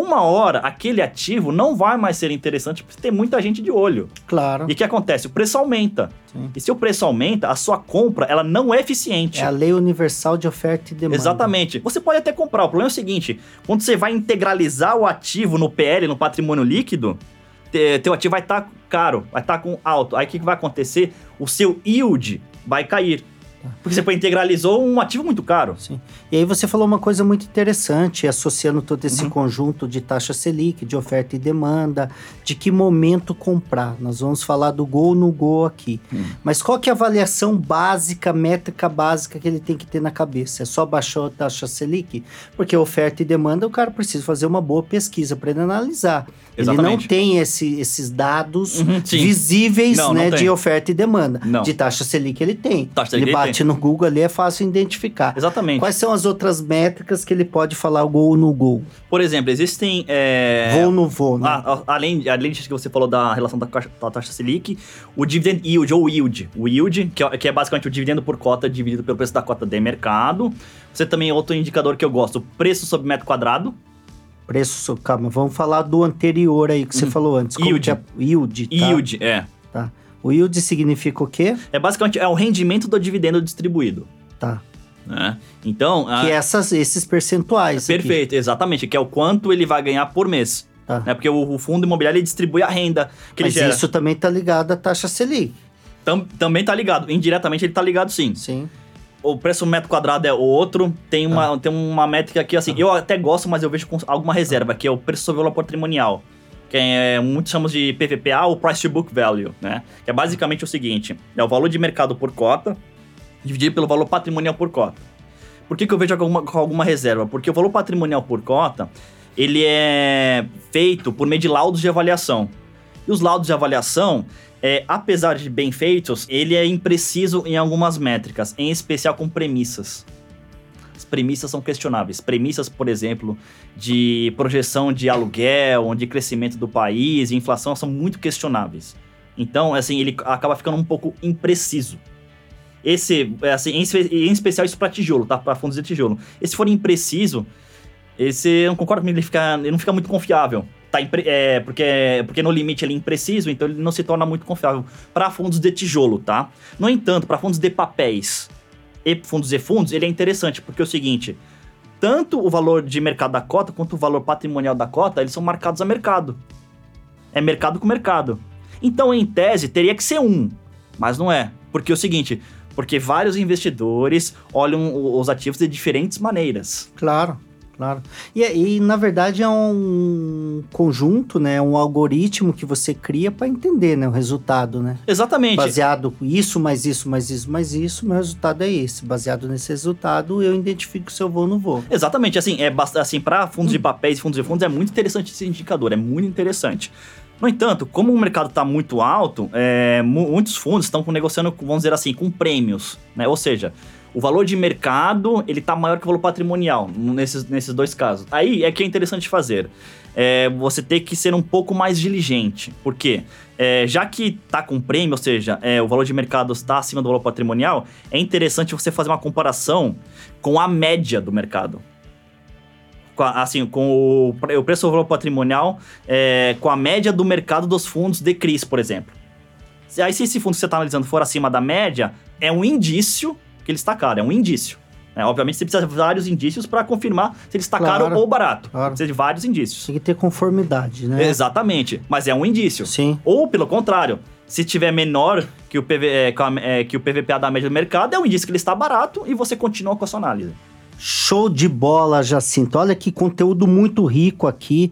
Uma hora, aquele ativo não vai mais ser interessante porque tem muita gente de olho. Claro. E o que acontece? O preço aumenta. Sim. E se o preço aumenta, a sua compra ela não é eficiente. É a lei universal de oferta e demanda. Exatamente. Você pode até comprar. O problema é o seguinte: quando você vai integralizar o ativo no PL, no patrimônio líquido, te- teu ativo vai estar caro, vai estar com alto. Aí o que, que vai acontecer? O seu yield vai cair. Porque você integralizou um ativo muito caro. Sim. E aí você falou uma coisa muito interessante, associando todo esse Uhum. conjunto de taxa Selic, de oferta e demanda, de que momento comprar. Nós vamos falar do gol no gol aqui. Hum. Mas qual que é a avaliação básica, métrica básica que ele tem que ter na cabeça? É só baixar a taxa Selic? Porque oferta e demanda, o cara precisa fazer uma boa pesquisa para ele analisar. Ele não Exatamente. tem esse- esses dados Uhum, visíveis Não, não né, tem. de oferta e demanda. Não. De taxa Selic ele tem. Taxa ele Selic ele bate no Google ali, é fácil identificar. Exatamente. Quais são as outras métricas que ele pode falar o gol no gol? Por exemplo, existem. é, Vou no voo, né? a- a- além, além disso que você falou da relação da, caixa- da taxa Selic, o dividend yield ou yield. O yield, que é, que é basicamente o dividendo por cota dividido pelo preço da cota de mercado. Você também, outro indicador que eu gosto, preço sobre metro quadrado. Preço, calma, vamos falar do anterior aí que você Hum. falou antes. Como Yield. que é? Yield, tá? Yield, é. Tá. O yield significa o quê? É basicamente é o rendimento do dividendo distribuído. Tá. Né? Então, a- Que é essas, esses percentuais. aqui. perfeito, exatamente, que é o quanto ele vai ganhar por mês. Tá. Né? Porque o, o fundo imobiliário distribui a renda que Mas ele gera. isso também tá ligado à taxa Selic. Tam- também tá ligado. Indiretamente ele tá ligado sim. Sim. o preço metro quadrado é outro. Tem uma, tem uma métrica aqui, assim, eu até gosto, mas eu vejo com alguma reserva, que é o preço sobre valor patrimonial. Que é, muitos chamamos de PVPA, ou Price to Book Value, né? Que é basicamente o seguinte, é o valor de mercado por cota, dividido pelo valor patrimonial por cota. Por que, que eu vejo alguma, alguma reserva? Porque o valor patrimonial por cota, ele é feito por meio de laudos de avaliação. E os laudos de avaliação, é, apesar de bem feitos, ele é impreciso em algumas métricas, em especial com premissas. As premissas são questionáveis. Premissas, por exemplo, de projeção de aluguel, de crescimento do país, inflação, são muito questionáveis. Então, assim, ele acaba ficando um pouco impreciso. Esse, assim, em, espe- em especial isso para tijolo, tá? Para fundos de tijolo. Esse for impreciso, esse eu não concordo comigo, ele, fica, ele não fica muito confiável. Tá, é, porque, porque no limite ele é impreciso, então ele não se torna muito confiável para fundos de tijolo, tá? No entanto, para fundos de papéis fundos e fundos, ele é interessante, porque é o seguinte, tanto o valor de mercado da cota quanto o valor patrimonial da cota, eles são marcados a mercado. É mercado com mercado. Então, em tese, teria que ser um, mas não é. Porque é o seguinte, porque vários investidores olham os ativos de diferentes maneiras. Claro, claro. E, e, na verdade é um conjunto, né? Um algoritmo que você cria para entender, né? O resultado, né? Exatamente. Baseado isso, mais isso, mais isso, mais isso, meu resultado é esse. Baseado nesse resultado, eu identifico se eu vou ou não vou. Exatamente, assim, é assim, para fundos de papéis e fundos de fundos é muito interessante esse indicador, é muito interessante. No entanto, como o mercado está muito alto, é, mu- muitos fundos estão negociando, vamos dizer assim, com prêmios, né? Ou seja, o valor de mercado ele está maior que o valor patrimonial nesses, nesses dois casos. Aí é que é interessante fazer. É, você tem que ser um pouco mais diligente. Por quê? É, já que está com prêmio, ou seja, é, o valor de mercado está acima do valor patrimonial, é interessante você fazer uma comparação com a média do mercado assim, com o, o preço do valor patrimonial é, com a média do mercado dos fundos de CRIs, por exemplo. Aí, se esse fundo que você está analisando for acima da média, é um indício que ele está caro, é um indício. né? obviamente, você precisa de vários indícios para confirmar se ele está Claro, caro ou barato. claro. Precisa de vários indícios. Tem que ter conformidade, né? Exatamente, mas é um indício. Sim. Ou, pelo contrário, se tiver menor que o, PV, é, é, que o PVPA da média do mercado, é um indício que ele está barato e você continua com a sua análise. Show de bola, Jacinto. Olha que conteúdo muito rico aqui.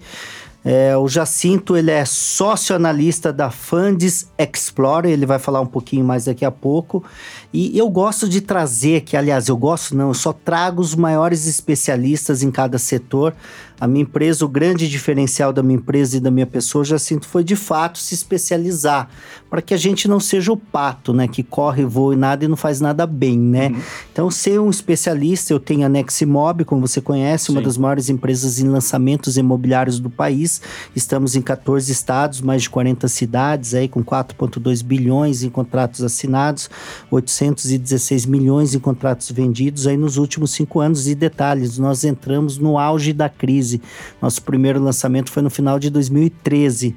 É, o Jacinto, ele é sócio analista da Funds Explorer, ele vai falar um pouquinho mais daqui a pouco. E eu gosto de trazer, que aliás eu gosto não, eu só trago os maiores especialistas em cada setor a minha empresa, o grande diferencial da minha empresa e da minha pessoa, já sinto, foi de fato se especializar, para que a gente não seja o pato, né, que corre, voa e nada e não faz nada bem, né? Uhum. Então, ser um especialista, eu tenho a Neximob, como você conhece, Sim. uma das maiores empresas em lançamentos imobiliários do país. Estamos em 14 estados, mais de 40 cidades, aí com 4,2 bilhões em contratos assinados, 816 milhões em contratos vendidos aí nos últimos cinco anos. E detalhes, nós entramos no auge da crise 2015. Nosso primeiro lançamento foi no final de 2013.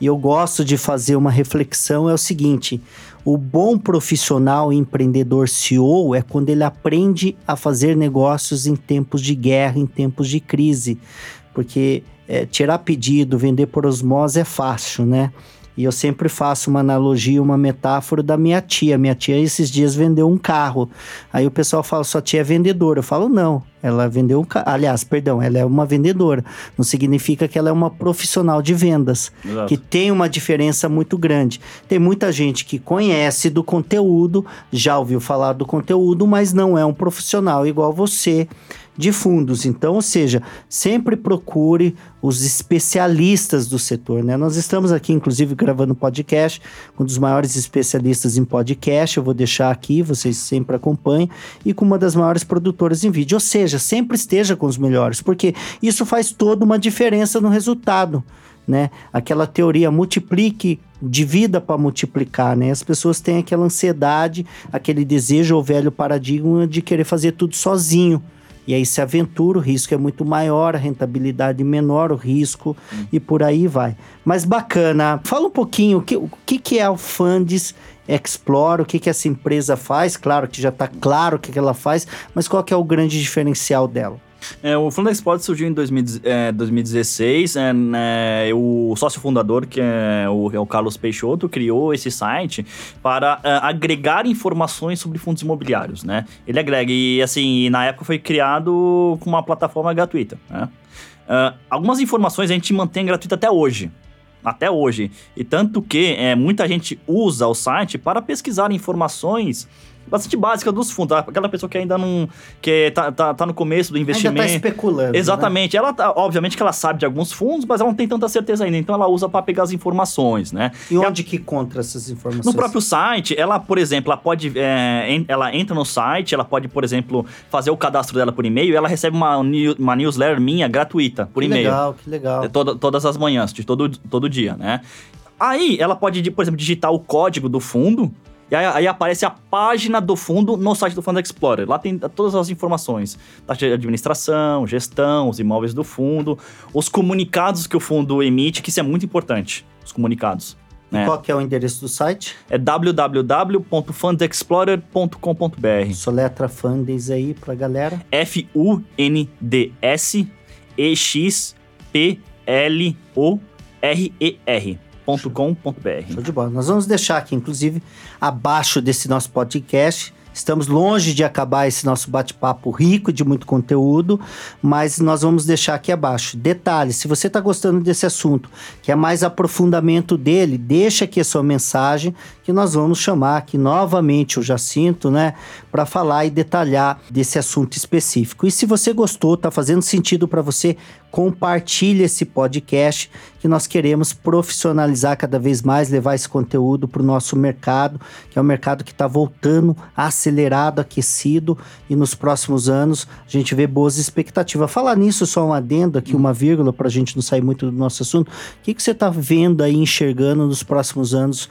E eu gosto de fazer uma reflexão: é o seguinte. O bom profissional empreendedor CEO é quando ele aprende a fazer negócios em tempos de guerra, em tempos de crise. Porque é, tirar pedido, vender por osmose é fácil, né? E eu sempre faço uma analogia, uma metáfora da minha tia. Minha tia esses dias vendeu um carro. Aí o pessoal fala, sua tia é vendedora. Eu falo, não, ela vendeu um carro. Aliás, perdão, ela é uma vendedora. Não significa que ela é uma profissional de vendas. Exato. Que tem uma diferença muito grande. Tem muita gente que conhece do conteúdo, já ouviu falar do conteúdo, mas não é um profissional igual você de fundos. Então, ou seja, sempre procure os especialistas do setor, né? Nós estamos aqui, inclusive, gravando podcast com um dos maiores especialistas em podcast. Eu vou deixar aqui, vocês sempre acompanhem, e com uma das maiores produtoras em vídeo. Ou seja, sempre esteja com os melhores, porque isso faz toda uma diferença no resultado. Né? Aquela teoria multiplique, divida para multiplicar, né? As pessoas têm aquela ansiedade, aquele desejo ou velho paradigma de querer fazer tudo sozinho. E aí se aventura, o risco é muito maior, a rentabilidade menor, o risco hum. e por aí vai. Mas bacana. Fala um pouquinho o que, o que, que é o Funds Explore, o que, que essa empresa faz. Claro que já está claro o que, que ela faz, mas qual que é o grande diferencial dela? É, o Fundo Export surgiu em 2000, é, 2016. É, né, o sócio fundador, que é o, é o, Carlos Peixoto, criou esse site para é, agregar informações sobre fundos imobiliários. Né? Ele agrega, e assim, na época foi criado com uma plataforma gratuita. Né? Uh, algumas informações a gente mantém gratuita até hoje até hoje. E tanto que é, muita gente usa o site para pesquisar informações bastante básica dos fundos. Tá? Aquela pessoa que ainda não. que tá, tá, tá no começo do investimento. Ainda tá especulando. Né? Exatamente. Né? Ela, tá, obviamente, que ela sabe de alguns fundos, mas ela não tem tanta certeza ainda. Então ela usa para pegar as informações, né? E onde que encontra essas informações? No próprio site, ela, por exemplo, ela pode. É, ela entra no site, ela pode, por exemplo, fazer o cadastro dela por e-mail e ela recebe uma, uma newsletter minha gratuita por e-mail. Que legal, que legal. É toda, todas as manhãs, de todo, todo dia, né? Aí ela pode, por exemplo, digitar o código do fundo e aí, aí, aparece a página do fundo no site do Fund Explorer. Lá tem todas as informações: taxa de administração, gestão, os imóveis do fundo, os comunicados que o fundo emite, que isso é muito importante. Os comunicados. Né? Qual que é o endereço do site? É www.fundexplorer.com.br. Soletra Funds aí pra galera. F-U-N-D-S-E-X-P-L-O-R-E-R www.cafeinacultura.com.br. Show de bola. Nós vamos deixar aqui, inclusive, abaixo desse nosso podcast. Estamos longe de acabar esse nosso bate-papo rico de muito conteúdo, mas nós vamos deixar aqui abaixo. Detalhe: se você está gostando desse assunto, que é mais aprofundamento dele, deixa aqui a sua mensagem, que nós vamos chamar aqui novamente o Jacinto, né, para falar e detalhar desse assunto específico. E se você gostou, está fazendo sentido para você, compartilhe esse podcast que nós queremos profissionalizar cada vez mais, levar esse conteúdo para o nosso mercado, que é um mercado que está voltando acelerado, aquecido e nos próximos anos a gente vê boas expectativas. Falar nisso, só um adendo aqui, uma vírgula para a gente não sair muito do nosso assunto. O que, que você está vendo aí, enxergando nos próximos anos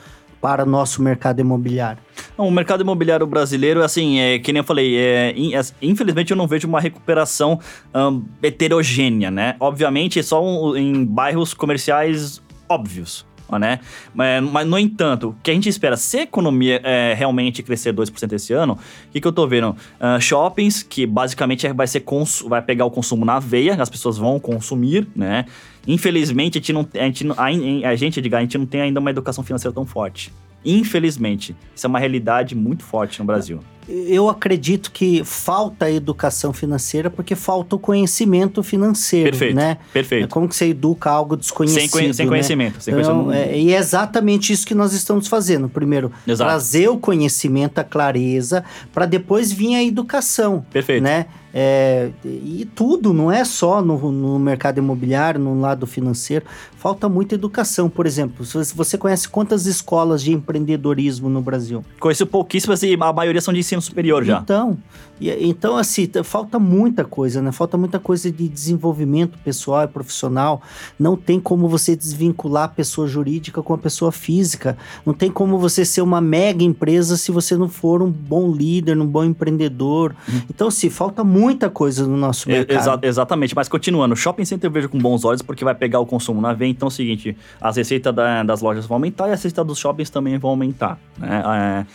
para nosso mercado imobiliário? o mercado imobiliário brasileiro, assim, é, que nem eu falei, é, infelizmente eu não vejo uma recuperação um, heterogênea, né? Obviamente, só em bairros comerciais óbvios, né? Mas, mas, no entanto, o que a gente espera, se a economia é, realmente crescer 2% esse ano, o que, que eu tô vendo? Uh, shoppings, que basicamente é, vai, ser vai pegar o consumo na veia, as pessoas vão consumir, né? Infelizmente, a gente, não, a gente, a, a gente, Edgar, a gente não tem ainda uma educação financeira tão forte. Infelizmente. Isso é uma realidade muito forte no Brasil. eu acredito que falta educação financeira porque falta o conhecimento financeiro, perfeito, né? Perfeito. É como que você educa algo desconhecido, Sem, sem né? conhecimento. Sem então, conhecimento. É, e é exatamente isso que nós estamos fazendo. Primeiro, Exato. trazer o conhecimento, a clareza, para depois vir a educação. Perfeito. Né? É, e tudo, não é só no, no, mercado imobiliário, no lado financeiro. Falta muita educação. Por exemplo, você conhece quantas escolas de empreendedorismo no Brasil? Conheço pouquíssimas e a maioria são de ensino superior já. Então, e, então assim, falta muita coisa, né? Falta muita coisa de desenvolvimento pessoal e profissional. Não tem como você desvincular a pessoa jurídica com a pessoa física. Não tem como você ser uma mega empresa se você não for um bom líder, um bom empreendedor. Hum. Então, assim, falta muita coisa no nosso mercado. Exa exatamente, mas continuando, shopping center eu vejo com bons olhos porque vai pegar o consumo na veia. Então é o seguinte, as receitas da, das lojas vão aumentar e as receitas dos shoppings também vão aumentar. Né?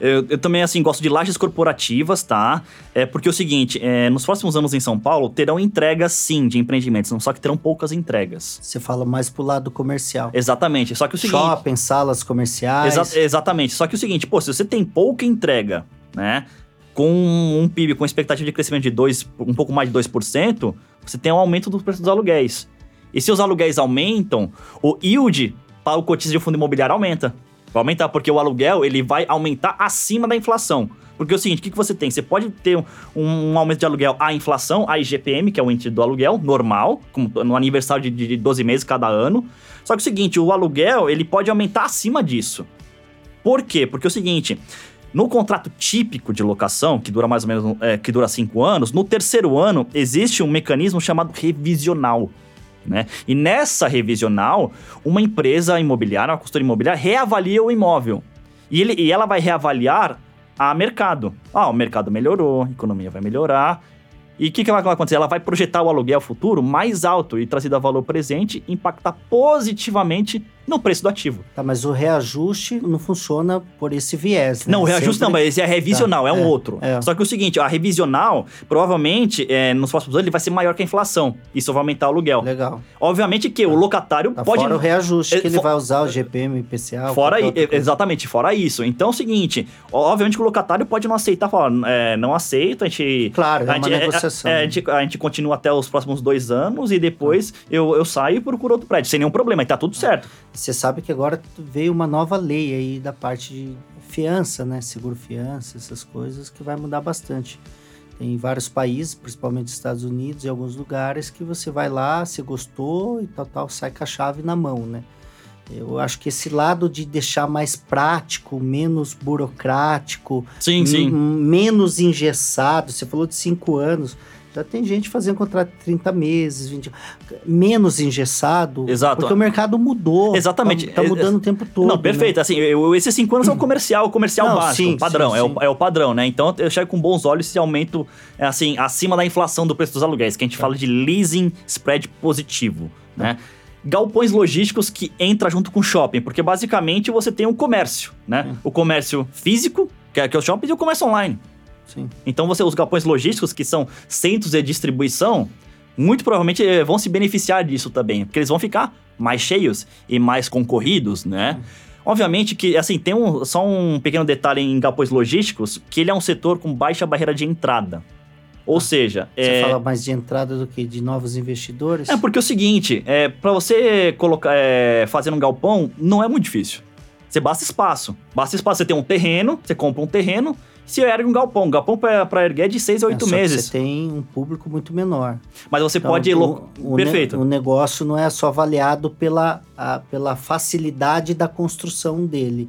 É, eu, eu, também, assim, gosto de lajes corporativas, tá? É porque é o seguinte, é, nos próximos anos em São Paulo terão entregas, sim, de empreendimentos, só que terão poucas entregas. Você fala mais pro lado comercial. Exatamente, só que o seguinte... Shopping, salas comerciais. Exa exatamente, só que o seguinte, pô, se você tem pouca entrega, né? Com um PIB com expectativa de crescimento de 2, um pouco mais de 2%, você tem um aumento do preço dos aluguéis. E se os aluguéis aumentam, o yield para o cotista de fundo imobiliário aumenta. Vai aumentar, porque o aluguel ele vai aumentar acima da inflação. Porque é o seguinte, o que, que você tem? Você pode ter um, um, aumento de aluguel à inflação, a IGPM, que é o índice do aluguel, normal, no aniversário de, de 12 meses cada ano. Só que é o seguinte, o aluguel ele pode aumentar acima disso. Por quê? Porque é o seguinte, no contrato típico de locação, que dura mais ou menos é, que dura cinco anos, no terceiro ano existe um mecanismo chamado revisional. Né? E nessa revisional, uma empresa imobiliária, uma consultoria imobiliária, reavalia o imóvel. E, ele, e ela vai reavaliar a mercado. Ah, o mercado melhorou, a economia vai melhorar. E o que, que vai acontecer? Ela vai projetar o aluguel futuro mais alto e trazido a valor presente, impactar positivamente no preço do ativo. Tá, mas o reajuste não funciona por esse viés, né? Não, o reajuste Sempre... não, mas esse é revisional, tá, é um é, outro. É. Só que é o seguinte, a revisional, provavelmente, é, nos próximos anos, ele vai ser maior que a inflação. Isso vai aumentar o aluguel. Legal. Obviamente que o locatário tá pode... Fora o reajuste que ele vai usar, o GPM, IPCA... Fora, exatamente, fora isso. Então é o seguinte, obviamente que o locatário pode não aceitar, falar, é, não aceito, a gente... Claro, é a uma gente, negociação. É, a, gente, a gente continua até os próximos dois anos e depois eu, eu saio e procuro outro prédio, sem nenhum problema, e tá tudo certo. Você sabe que agora veio uma nova lei aí da parte de fiança, né? Seguro fiança, essas coisas que vai mudar bastante. Tem vários países, principalmente Estados Unidos e alguns lugares, que você vai lá, se gostou e tal, tal, sai com a chave na mão, né? Eu acho que esse lado de deixar mais prático, menos burocrático, sim, sim. menos engessado, você falou de cinco anos, já tem gente fazendo contrato de 30 meses, 20, menos engessado. Exato. Porque o mercado mudou. Exatamente. Tá, tá mudando o tempo todo. Não, perfeito. Né? Assim, eu, esses cinco anos é o comercial, o comercial Não, básico, sim, padrão. sim, é, sim. O, é o padrão, né? Então eu chego com bons olhos esse aumento, é, assim, acima da inflação do preço dos aluguéis, que a gente Tá. fala de leasing spread positivo, né? Galpões logísticos que entra junto com shopping, porque basicamente você tem um comércio, né? Sim. O comércio físico, que é, que é o shopping, e o comércio online. Sim. Então você os galpões logísticos, que são centros de distribuição, muito provavelmente eh, vão se beneficiar disso também, porque eles vão ficar mais cheios e mais concorridos, né? Obviamente que, assim, tem um, só um pequeno detalhe em galpões logísticos, que ele é um setor com baixa barreira de entrada. Ou seja, Você é, fala mais de entrada do que de novos investidores? é porque é o seguinte, é, para você colocar, é, fazer um galpão, não é muito difícil. Você basta espaço. Basta espaço. Você tem um terreno, você compra um terreno, se ergue um galpão. Um galpão para erguer é de 6 a 8 É, meses. Você tem um público muito menor. Mas você Então, pode. o- o, ne- Perfeito. o negócio não é só avaliado pela, a- pela facilidade da construção dele.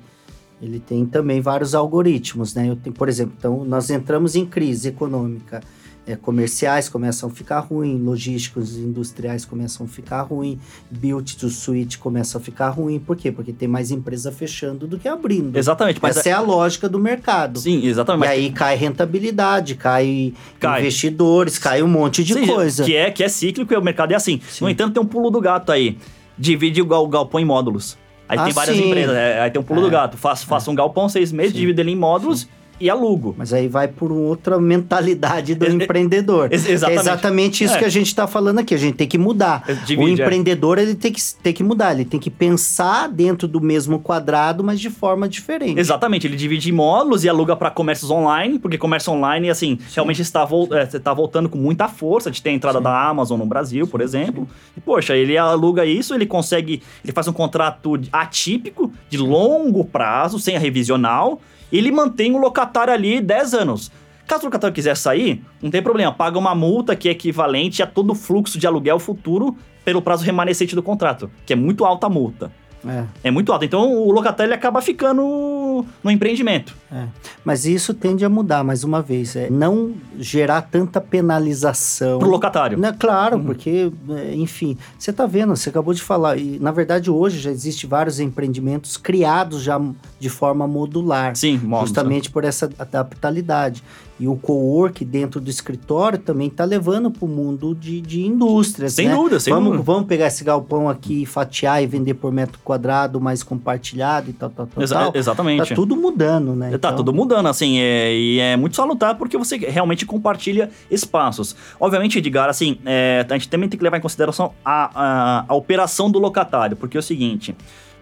Ele tem também vários algoritmos, né? Eu tenho, por exemplo, então nós entramos em crise econômica. É, comerciais começam a ficar ruim, logísticos industriais começam a ficar ruim, build to suite começa a ficar ruim. Por quê? Porque tem mais empresa fechando do que abrindo. Exatamente. Mas Essa é a lógica do mercado. Sim, exatamente. E aí cai rentabilidade, cai, Cai. investidores, cai um monte de Sim, coisa. Que é, que é cíclico e o mercado é assim. Sim. No entanto, tem um pulo do gato aí. Divide o gal- galpão em módulos. Aí Ah, tem várias sim. empresas. é, aí tem um pulo É. do gato. Faça, faça um galpão seis meses, Sim. divide ele em módulos e alugo. Mas aí vai por outra mentalidade do *laughs* empreendedor. Ex- É exatamente. exatamente isso É. que a gente está falando aqui. A gente tem que mudar. É, o divide, é. empreendedor ele tem que, tem que mudar. Ele tem que pensar dentro do mesmo quadrado, mas de forma diferente. Exatamente, ele divide em módulos e aluga para comércios online, porque comércio online, assim, realmente está, é, está voltando com muita força. Gente tem a entrada Sim. da Amazon no Brasil, por exemplo. E, poxa, ele aluga isso, ele consegue. Ele faz um contrato atípico, de longo prazo, sem a revisional, ele mantém o locatário ali 10 anos. Caso o locatário quiser sair, não tem problema, paga uma multa que é equivalente a todo o fluxo de aluguel futuro pelo prazo remanescente do contrato, que é muito alta a multa. É, É muito alto. Então o locatário acaba ficando no empreendimento. é. Mas isso tende a mudar, mais uma vez. É não gerar tanta penalização. Pro locatário. Né, claro, Uhum. porque, é, enfim, você está vendo, você acabou de falar, e na verdade hoje já existe vários empreendimentos criados já de forma modular. Sim, módulos, justamente por essa adaptabilidade. E o co-work dentro do escritório também está levando para o mundo de, de indústrias. Sem né? dúvida, sem vamos, dúvida. vamos pegar esse galpão aqui, fatiar e vender por metro quadrado mais compartilhado e tal, tal, tal. Exa- tal. exatamente. Tá tudo mudando, né? Tá Então, tudo mudando, assim, é, e é muito salutar porque você realmente compartilha espaços. Obviamente, Edgar, assim, é, a gente também tem que levar em consideração a, a, a operação do locatário, porque é o seguinte,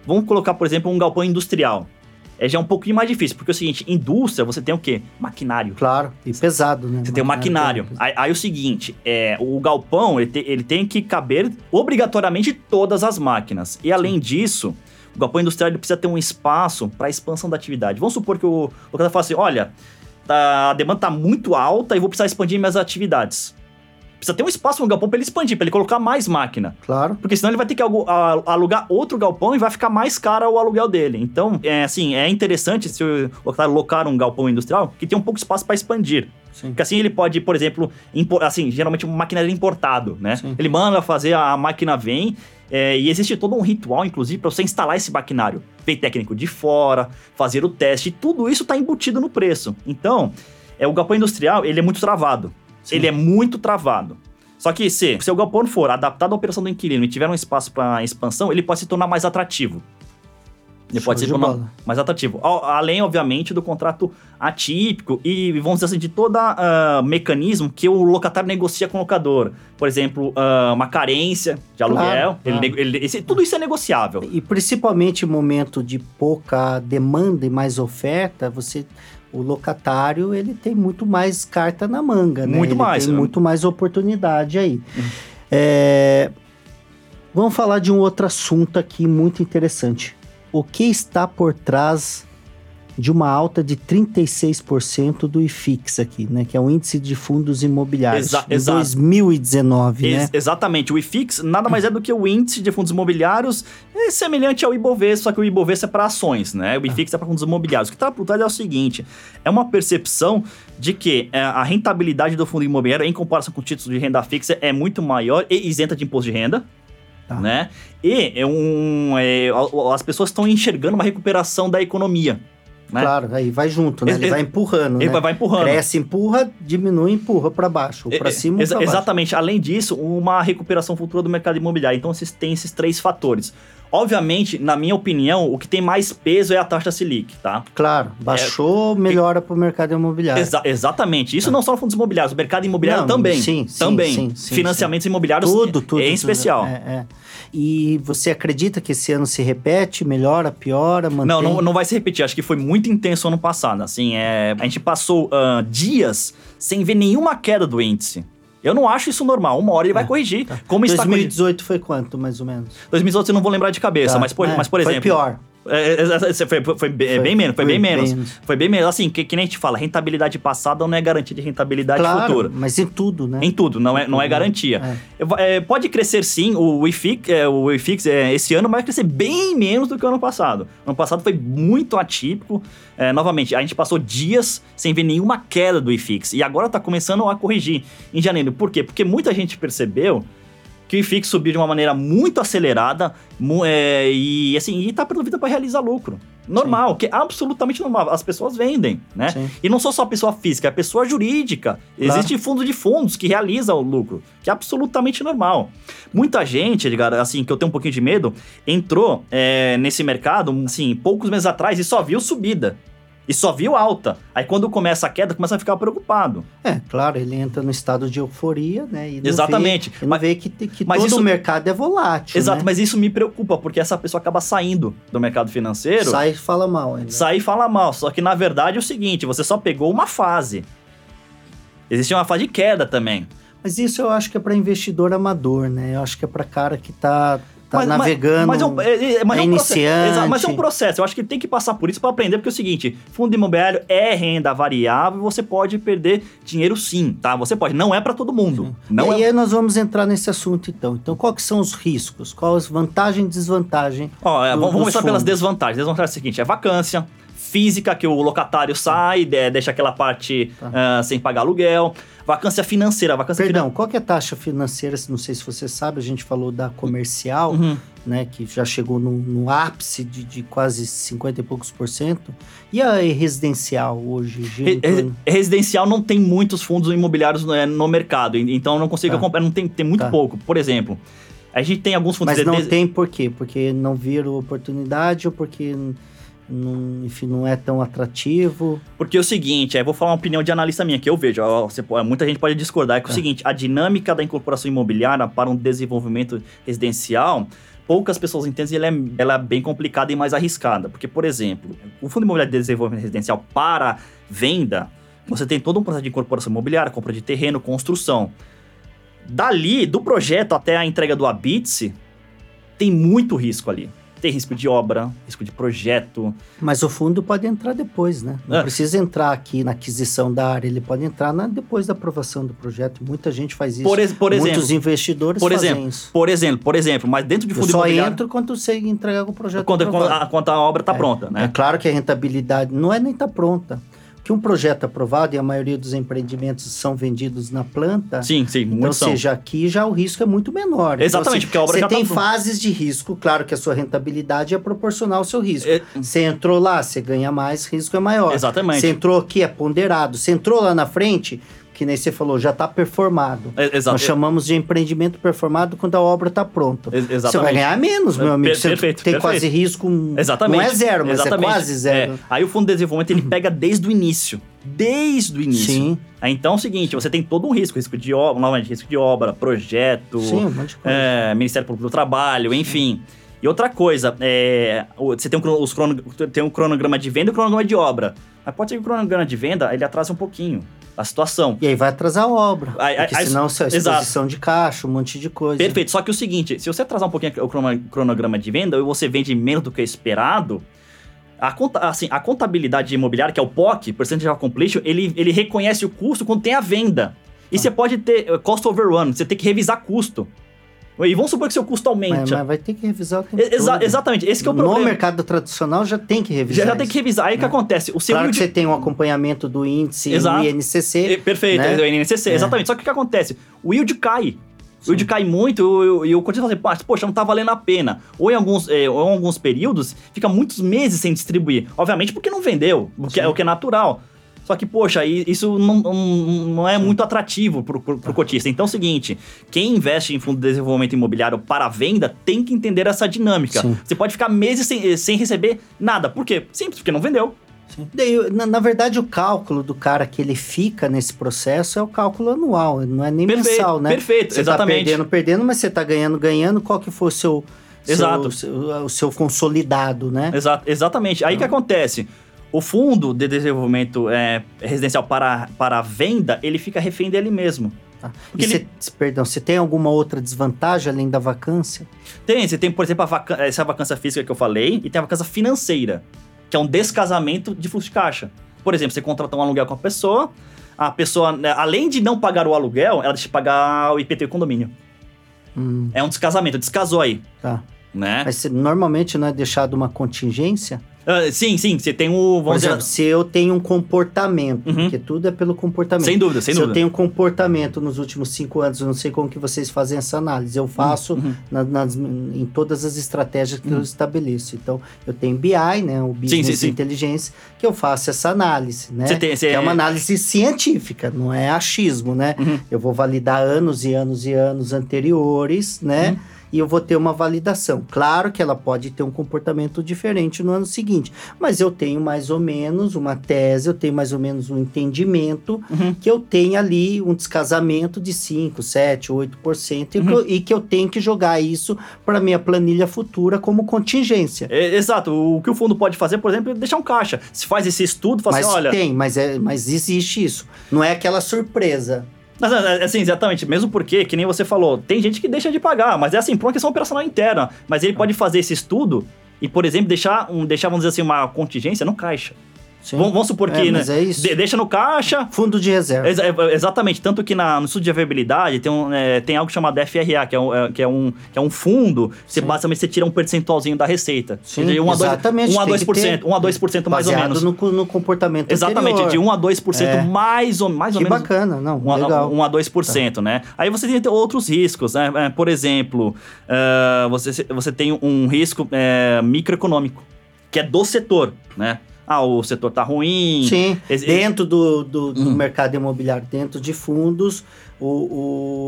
vamos colocar, por exemplo, um galpão industrial. É já um pouquinho mais difícil, porque é o seguinte, indústria, você tem o quê? Maquinário. Claro, e pesado, né? Você tem o maquinário. Aí, aí o seguinte, é, o galpão ele, te- ele tem que caber obrigatoriamente todas as máquinas. E além disso, o galpão industrial precisa ter um espaço para expansão da atividade. Vamos supor que o, o cara fala assim: olha, tá- a demanda está muito alta e vou precisar expandir minhas atividades. Precisa ter um espaço no galpão para ele expandir, para ele colocar mais máquina. Claro. Porque senão ele vai ter que alugar outro galpão e vai ficar mais caro o aluguel dele. Então, é assim, é interessante se o locar um galpão industrial que tem um pouco de espaço para expandir. Sim. Porque assim ele pode, por exemplo, impor, assim, geralmente um maquinário importado, né? Sim. Ele manda fazer, a máquina vem, é, e existe todo um ritual, inclusive, para você instalar esse maquinário. Vem técnico de fora, fazer o teste, tudo isso está embutido no preço. Então, é, o galpão industrial, ele é muito travado. Sim. Ele é muito travado. Só que se, se o galpão for adaptado à operação do inquilino e tiver um espaço para expansão, ele pode se tornar mais atrativo. Ele Show pode se tornar bola. mais atrativo. Além, obviamente, do contrato atípico e, vamos dizer assim, de todo mecanismo que o locatário negocia com o locador. Por exemplo, ah, uma carência de aluguel. Claro, ele, claro. ele- esse- tudo isso é negociável. E principalmente em momento de pouca demanda e mais oferta, você o locatário ele tem muito mais carta na manga, né? Muito Ele mais, tem né? muito mais oportunidade aí. Uhum. É, Vamos falar de um outro assunto aqui muito interessante. O que está por trás de uma alta de 36% do IFIX aqui, né? Que é o Índice de Fundos Imobiliários Exa- exato. 2019, né? Ex- Exatamente. O IFIX nada mais é do que o índice de fundos imobiliários é semelhante ao Ibovespa, só que o Ibovespa é para ações, né? O IFIX é para fundos imobiliários. O que está por trás é o seguinte: é uma percepção de que é, a rentabilidade do fundo imobiliário, em comparação com títulos de renda fixa, é muito maior e isenta de imposto de renda. Tá. Né? E é um, é, as pessoas estão enxergando uma recuperação da economia. Né? Claro, aí vai junto, né? Ex- Ele vai empurrando, Ele né? vai, empurrando. Cresce, empurra, diminui, empurra para baixo, para É, cima ou exa- para baixo. Exatamente. Além disso, uma recuperação futura do mercado imobiliário. Então, vocês têm esses três fatores. Obviamente, na minha opinião, o que tem mais peso é a taxa Selic, tá? Claro, baixou, melhora para o mercado imobiliário. Exa- exatamente. Isso não só fundos imobiliários, o mercado imobiliário É. Não, também. sim, sim, também. sim, sim, Financiamentos imobiliários Tudo, tudo. em tudo. especial. É, é. E você acredita que esse ano se repete, melhora, piora, mantém? Não, não, não vai se repetir. Acho que foi muito intenso ano passado. Assim, é, a gente passou ah, dias sem ver nenhuma queda do índice. Eu não acho isso normal. Uma hora ele vai corrigir. Como está corrigindo. 2018 foi quanto, mais ou menos? 2018 eu não vou lembrar de cabeça, Tá. mas, por, É, mas por foi exemplo. pior. É, é, é, foi, foi- foi bem, bem menos, foi, bem menos. menos. Foi bem menos. Assim, que, que nem a gente fala, rentabilidade passada não é garantia de rentabilidade claro, futura. mas em tudo, né? Em tudo, não é, não é garantia. Eu- é, pode crescer sim, o IFIX, é, o IFIX é, esse ano vai crescer bem menos do que o ano passado. Ano passado foi muito atípico. É, novamente, a gente passou dias sem ver nenhuma queda do IFIX. E agora tá começando a corrigir em janeiro. Por quê? Porque muita gente percebeu que o IFIX subiu de uma maneira muito acelerada é, e assim, e tá perdendo vida para realizar lucro. Normal, que é absolutamente normal. As pessoas vendem, né? Sim. E não só só a pessoa física, é a pessoa jurídica. Claro. Existe fundo de fundos que realiza o lucro, que é absolutamente normal. Muita gente, Edgar, assim, que eu tenho um pouquinho de medo, entrou é, nesse mercado, assim, poucos meses atrás e só viu subida. E só viu alta. Aí quando começa a queda, começa a ficar preocupado. É, claro, ele entra no estado de euforia, né? E Exatamente. Vê, Mas- vê que, que mas todo isso- o mercado é volátil. Exato, né? mas isso me preocupa, porque essa pessoa acaba saindo do mercado financeiro. Sai e fala mal. Né? Sai e fala mal. Só que na verdade é o seguinte: você só pegou uma fase. Existe uma fase de queda também. Mas isso eu acho que é para investidor amador, né? Eu acho que é para cara que tá, tá Mas- mas- navegando. Mas é um, é- é- mas é é um processo. iniciante. Exato, mas é um processo. Eu acho que tem que passar por isso para aprender, porque é o seguinte: fundo imobiliário é renda variável você pode perder dinheiro sim, tá? Você pode. Não é para todo mundo. Não e é. aí nós vamos entrar nesse assunto então. Então, quais são os riscos? Quais as vantagens e desvantagens? Ó, é, do- vamos começar pelas desvantagens. Desvantagem é o seguinte: é vacância. Física, que o locatário sai, de- deixa aquela parte Tá. ah, sem pagar aluguel. Vacância financeira. Vacância Perdão, qual que é a taxa financeira? Não sei se você sabe, a gente falou da comercial, Uhum. né? Que já chegou no, no ápice de, de quase 50 e poucos por cento. E a residencial hoje? Re- Residencial não tem muitos fundos imobiliários né, no mercado, en- então não consigo Tá. acompanhar, não tem, tem muito Tá. pouco. Por exemplo, a gente tem alguns fundos Mas não de- tem por quê? Porque não viram oportunidade ou porque, não, enfim, não é tão atrativo? Porque é o seguinte, aí vou falar uma opinião de analista minha que eu vejo, ó, você muita gente pode discordar, é que é o Tá. seguinte, a dinâmica da incorporação imobiliária para um desenvolvimento residencial, poucas pessoas entendem, ela é, ela é bem complicada e mais arriscada. Porque, por exemplo, o Fundo Imobiliário de Desenvolvimento Residencial para venda, você tem todo um processo de incorporação imobiliária, compra de terreno, construção. Dali, do projeto até a entrega do Habite, tem muito risco ali. Tem risco de obra, risco de projeto, Mas o fundo pode entrar depois, né? Não É. precisa entrar aqui na aquisição da área, ele pode entrar na- depois da aprovação do projeto. Muita gente faz isso. Por, ex- por exemplo, Muitos investidores por fazem exemplo, isso. por exemplo, por exemplo, mas dentro de Eu fundo só imobiliário, entro quando você entregar o projeto quando, quando a, quando a obra está É. pronta, É né? claro que a rentabilidade não é nem tá pronta. Que um projeto aprovado e a maioria dos empreendimentos são vendidos na planta. Sim, sim, Então, ou muitos são. seja, aqui já o risco é muito menor. Então, Exatamente, assim, porque a obra você já tá tem pronta. fases de risco, claro que a sua rentabilidade é proporcional ao seu risco. É, Você entrou lá, você ganha mais, risco é maior. exatamente. Você entrou aqui, é ponderado. Você entrou lá na frente, que nem você falou, já está performado. É, Nós chamamos de empreendimento performado quando a obra está pronta. é- exatamente. Você vai ganhar menos, meu Per- amigo. Você perfeito, tem perfeito. quase risco. Exatamente. Não é zero, mas Exatamente. é quase zero. É. Aí o fundo de desenvolvimento ele pega desde o início. Desde o início. Sim, Então é o seguinte, você tem todo um risco, risco de obra, novamente, risco de obra, projeto, sim, um monte de coisa. é, Ministério Público do Trabalho, enfim. E outra coisa, é, você tem um, os crono- tem um cronograma de venda e um cronograma de obra. Mas pode ser que o cronograma de venda ele atrasa um pouquinho a situação. E aí vai atrasar a obra. Aí- porque aí- senão exato. exposição de caixa, um monte de coisa. Perfeito. Só que o seguinte, se você atrasar um pouquinho o crono- cronograma de venda e você vende menos do que esperado, a, conta, assim, a contabilidade imobiliária, que é o POC, Percentage of Completion, ele, ele reconhece o custo quando tem a venda. E Ah. você pode ter eh, cost overrun, você tem que revisar custo. E vamos supor que seu custo aumente. Mas, mas vai ter que revisar o tempo Exa- todo. exatamente, esse que é o no problema. mercado tradicional já tem que revisar. Já, já tem que revisar. Aí o que né? acontece? O seu Claro que você tem um acompanhamento do índice Exato. do INCC. É, Perfeito, né? é o INCC, É. exatamente. Só que o que acontece? O yield cai. O Sim. yield cai muito e eu continuo fazendo parte, poxa, não tá valendo a pena. Ou em alguns, eh, ou em alguns períodos, fica muitos meses sem distribuir. Obviamente porque não vendeu, o que, é, o que é natural. Só que, poxa, isso não, não, é muito atrativo pro, pro, pro cotista. Então é o seguinte: quem investe em fundo de desenvolvimento imobiliário para venda tem que entender essa dinâmica. Sim. Você pode ficar meses sem, sem receber nada. Por quê? Simples, porque não vendeu. Daí, na, na verdade, o cálculo do cara que ele fica nesse processo é o cálculo anual, não é nem Perfeito, mensal, né? perfeito, você exatamente. tá perdendo, perdendo, mas você tá ganhando, ganhando. Qual que foi o seu... seu- Exato. seu- o seu consolidado, né? Exa exatamente. Aí o que acontece? O fundo de desenvolvimento é, residencial para, para venda, ele fica refém dele mesmo. Tá. E ele- você- perdão, você tem alguma outra desvantagem além da vacância? Tem, você tem, por exemplo, essa vacância física que eu falei, e tem a vacância financeira, que é um descasamento de fluxo de caixa. Por exemplo, você contrata um aluguel com a pessoa, a pessoa, né, além de não pagar o aluguel, ela deixa de pagar o IPT e o condomínio. Hum, É um descasamento, descasou aí, tá. né? Mas normalmente não é deixado uma contingência? Ah, sim, sim, você tem o... Por exemplo, dizer, se eu tenho um comportamento, Uhum. porque tudo é pelo comportamento. sem dúvida, sem se eu dúvida. tenho um comportamento nos últimos cinco anos, eu não sei como que vocês fazem essa análise. Eu faço Uhum. na- nas- em todas as estratégias que eu estabeleço. Então, eu tenho BI, né, o Business sim, sim. Intelligence, que eu faço essa análise, né? Você tem- você- é uma análise científica, não é achismo, né? Uhum. Eu vou validar anos e anos e anos anteriores, né? E eu vou ter uma validação. Claro que ela pode ter um comportamento diferente no ano seguinte, mas eu tenho mais ou menos uma tese, eu tenho mais ou menos um entendimento Uhum. que eu tenho ali um descasamento de 5, 7, 8% e, Uhum. que eu, e que eu tenho que jogar isso para minha planilha futura como contingência. É, exato. O que o fundo pode fazer, por exemplo, é deixar um caixa. Se faz esse estudo, fala Mas assim, olha. tem, mas, é, mas existe isso. Não é aquela surpresa. Mas, é, assim, exatamente, mesmo porque, que nem você falou, tem gente que deixa de pagar, mas é assim, por uma questão operacional interna. Mas ele pode fazer esse estudo e, por exemplo, deixar, um, deixar vamos dizer assim, uma contingência no caixa. Vamos, vamos supor É, que, né? é isso. de- deixa no caixa. Fundo de reserva. Exa- é, exatamente, tanto que na, no estudo de viabilidade tem, um, é, tem algo chamado FRA, que é um, é, que é um, que é um fundo, você Sim. basicamente você tira um percentualzinho da receita. Sim, de 1 a 2, exatamente, 1 a tem que 2%, ter. 1 a 2% mais ou menos. No, no comportamento Exatamente, anterior. de 1 a 2% É. mais ou, mais ou Que menos. bacana, não, 1 a, legal. 1 a 2%, né? Aí você tem outros riscos, né? É, Por exemplo, eh, você, você tem um risco eh, microeconômico, que é do setor, né? Ah, o setor tá ruim. Sim, Esse- dentro do, do, do Hum. mercado imobiliário, dentro de fundos, o,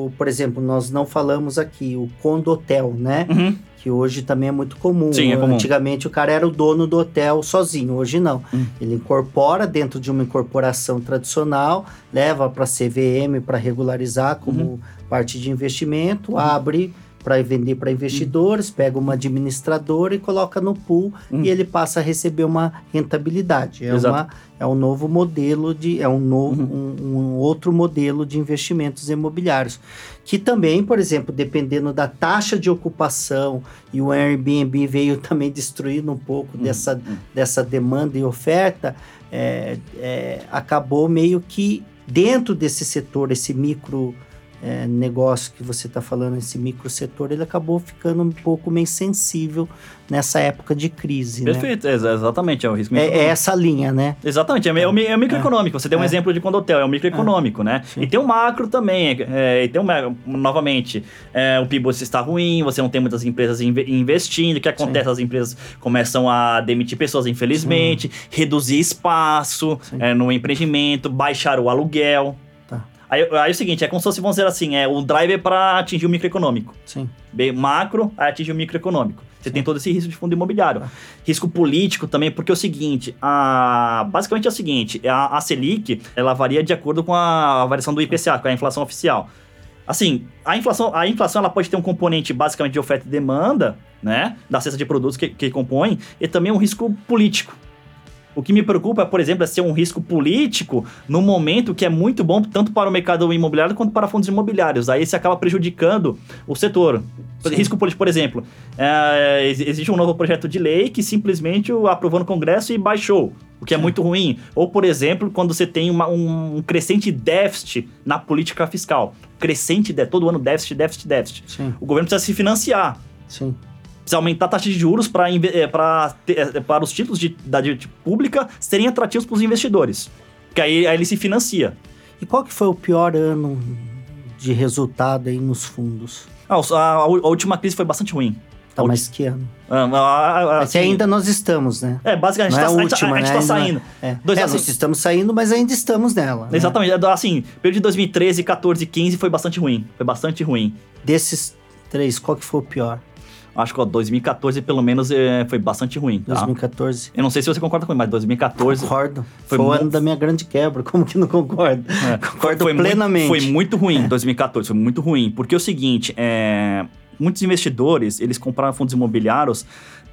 o, por exemplo, nós não falamos aqui, o condotel, né? Uhum. Que hoje também é muito comum. Sim, é comum. Antigamente o cara era o dono do hotel sozinho, hoje não. Hum. Ele incorpora dentro de uma incorporação tradicional, leva para CVM para regularizar como Uhum. parte de investimento, abre para vender para investidores, pega uma administradora e coloca no pool Hum. e ele passa a receber uma rentabilidade. É, Exato. uma, é um novo modelo de. É um, novo, Uhum. um, um outro modelo de investimentos imobiliários. Que também, por exemplo, dependendo da taxa de ocupação, e o Airbnb veio *laughs* também destruindo um pouco dessa, dessa demanda e oferta, é, é, acabou meio que dentro desse setor, esse micro é, negócio que você está falando, esse micro setor, ele acabou ficando um pouco meio sensível nessa época de crise. Né? Perfeito, exa- exatamente, é o risco É, é essa linha, né? Exatamente, é, o- é, o é o microeconômico. Você tem um É. exemplo de condotel, é o microeconômico, né? Sim. E tem o macro também, é, e tem o, ma- novamente, é, o PIB está ruim, você não tem muitas empresas inve- investindo, o que acontece? As empresas começam a demitir pessoas, infelizmente, reduzir espaço Sim. é, no empreendimento, baixar o aluguel. Aí, aí é o seguinte, é como se fosse, vamos dizer assim, é o driver para atingir o microeconômico. Sim. Bem, macro, aí atinge o microeconômico. Você tem todo esse risco de fundo imobiliário. Ah. Risco político também, porque é o seguinte, a, basicamente é o seguinte, a, a Selic, ela varia de acordo com a variação do IPCA, com a inflação oficial. Assim, a inflação, a inflação ela pode ter um componente basicamente de oferta e demanda, né, da cesta de produtos que, que compõem, e também um risco político. O que me preocupa, por exemplo, é ser um risco político no momento que é muito bom tanto para o mercado imobiliário quanto para fundos imobiliários. Aí você acaba prejudicando o setor. Sim. Risco político, por exemplo, é, ex- existe um novo projeto de lei que simplesmente o aprovou no Congresso e baixou, o que é muito ruim. Ou, por exemplo, quando você tem uma- um crescente déficit na política fiscal. Crescente, de, todo ano déficit, déficit, déficit. Sim. O governo precisa se financiar Sim. Precisa aumentar a taxa de juros para para os títulos de, da dívida pública serem atrativos para os investidores. Porque aí, aí ele se financia. E qual que foi o pior ano de resultado aí nos fundos? Ah, a, a última crise foi bastante ruim. Tá, Ulti- mas que ano? Ah, ah, ah, Mas que assim, ainda nós estamos, né? É, basicamente, é a a gente, tá- a tá- a gente né? tá é- saindo. É, Dois, É, assim- nós estamos saindo, mas ainda estamos nela. né? Exatamente. Assim, período de 2013, 14, 15 foi bastante ruim. Foi bastante ruim. Desses três, qual que foi o pior? Acho que ó, 2014, pelo menos, é, foi bastante ruim. Tá? 2014? Eu não sei se você concorda comigo, mas 2014 Concordo. Foi Foi, o ano da minha grande quebra. *laughs* Como que não concordo? É, Concordo foi plenamente. Muito, foi muito ruim 2014, foi muito ruim. Porque é o seguinte, é, muitos investidores, eles compraram fundos imobiliários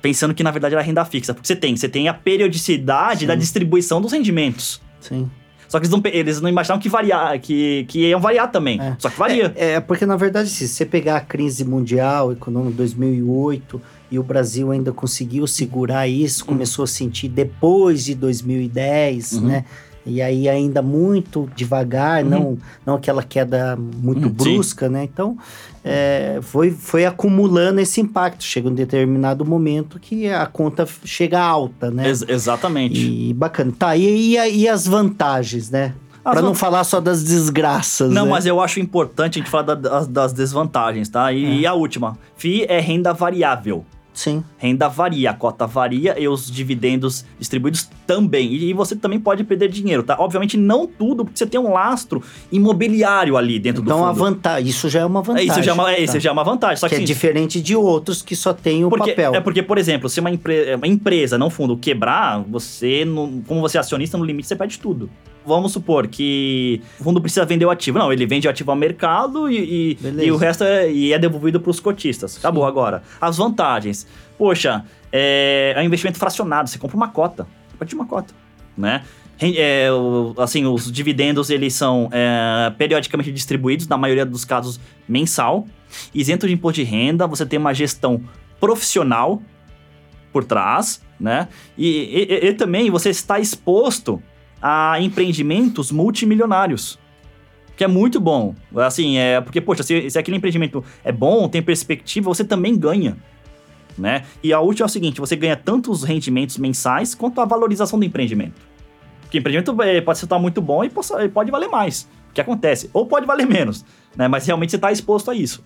pensando que na verdade era renda fixa. Porque você tem, você tem a periodicidade Sim. da distribuição dos rendimentos. Sim. Só que eles não, eles não imaginavam que, variar, que, que iam variar também. É. Só que varia. É, é, porque na verdade, se você pegar a crise mundial, econômica 2008, e o Brasil ainda conseguiu segurar isso, começou a sentir depois de 2010, Uhum. né? E aí ainda muito devagar, Uhum. não, não aquela queda muito Uhum, brusca, né? Então, é, foi, foi acumulando esse impacto. Chega um determinado momento que a conta chega alta, né? Ex- exatamente. E bacana. Tá, e, e, e as vantagens, né? Pra não falar só das desgraças, Não, né? mas eu acho importante a gente falar da- das, das desvantagens, tá? E, É. e a última. FII é renda variável. Sim. Renda varia, a cota varia e os dividendos distribuídos também. E, você também pode perder dinheiro, tá? Obviamente não tudo, porque você tem um lastro imobiliário ali dentro então, do fundo. Então a vantagem, isso já é uma vantagem. É, isso já é uma, é, tá. já é uma vantagem. Só que, que é diferente de outros que só tem o porque, papel. É porque, por exemplo, se uma, empre uma empresa, não fundo, quebrar, você, como você é acionista, no limite você perde tudo vamos supor que o fundo precisa vender o ativo. Não, ele vende o ativo ao mercado e, e, e o resto é, e é devolvido para os cotistas. Acabou Sim. agora. As vantagens. Poxa, é, é um investimento fracionado. Você compra uma cota. A partir de uma cota, né? É, assim, os dividendos eles são é, periodicamente distribuídos, na maioria dos casos mensal, isento de imposto de renda, você tem uma gestão profissional por trás, né? E, e, e também você está exposto a empreendimentos multimilionários. Que é muito bom. Assim, é porque, poxa, se, se aquele empreendimento é bom, tem perspectiva, você também ganha. Né? E a última é o seguinte: você ganha tanto os rendimentos mensais quanto a valorização do empreendimento. Porque empreendimento é, pode estar muito bom e pode valer mais. O que acontece? Ou pode valer menos, né? Mas realmente você está exposto a isso.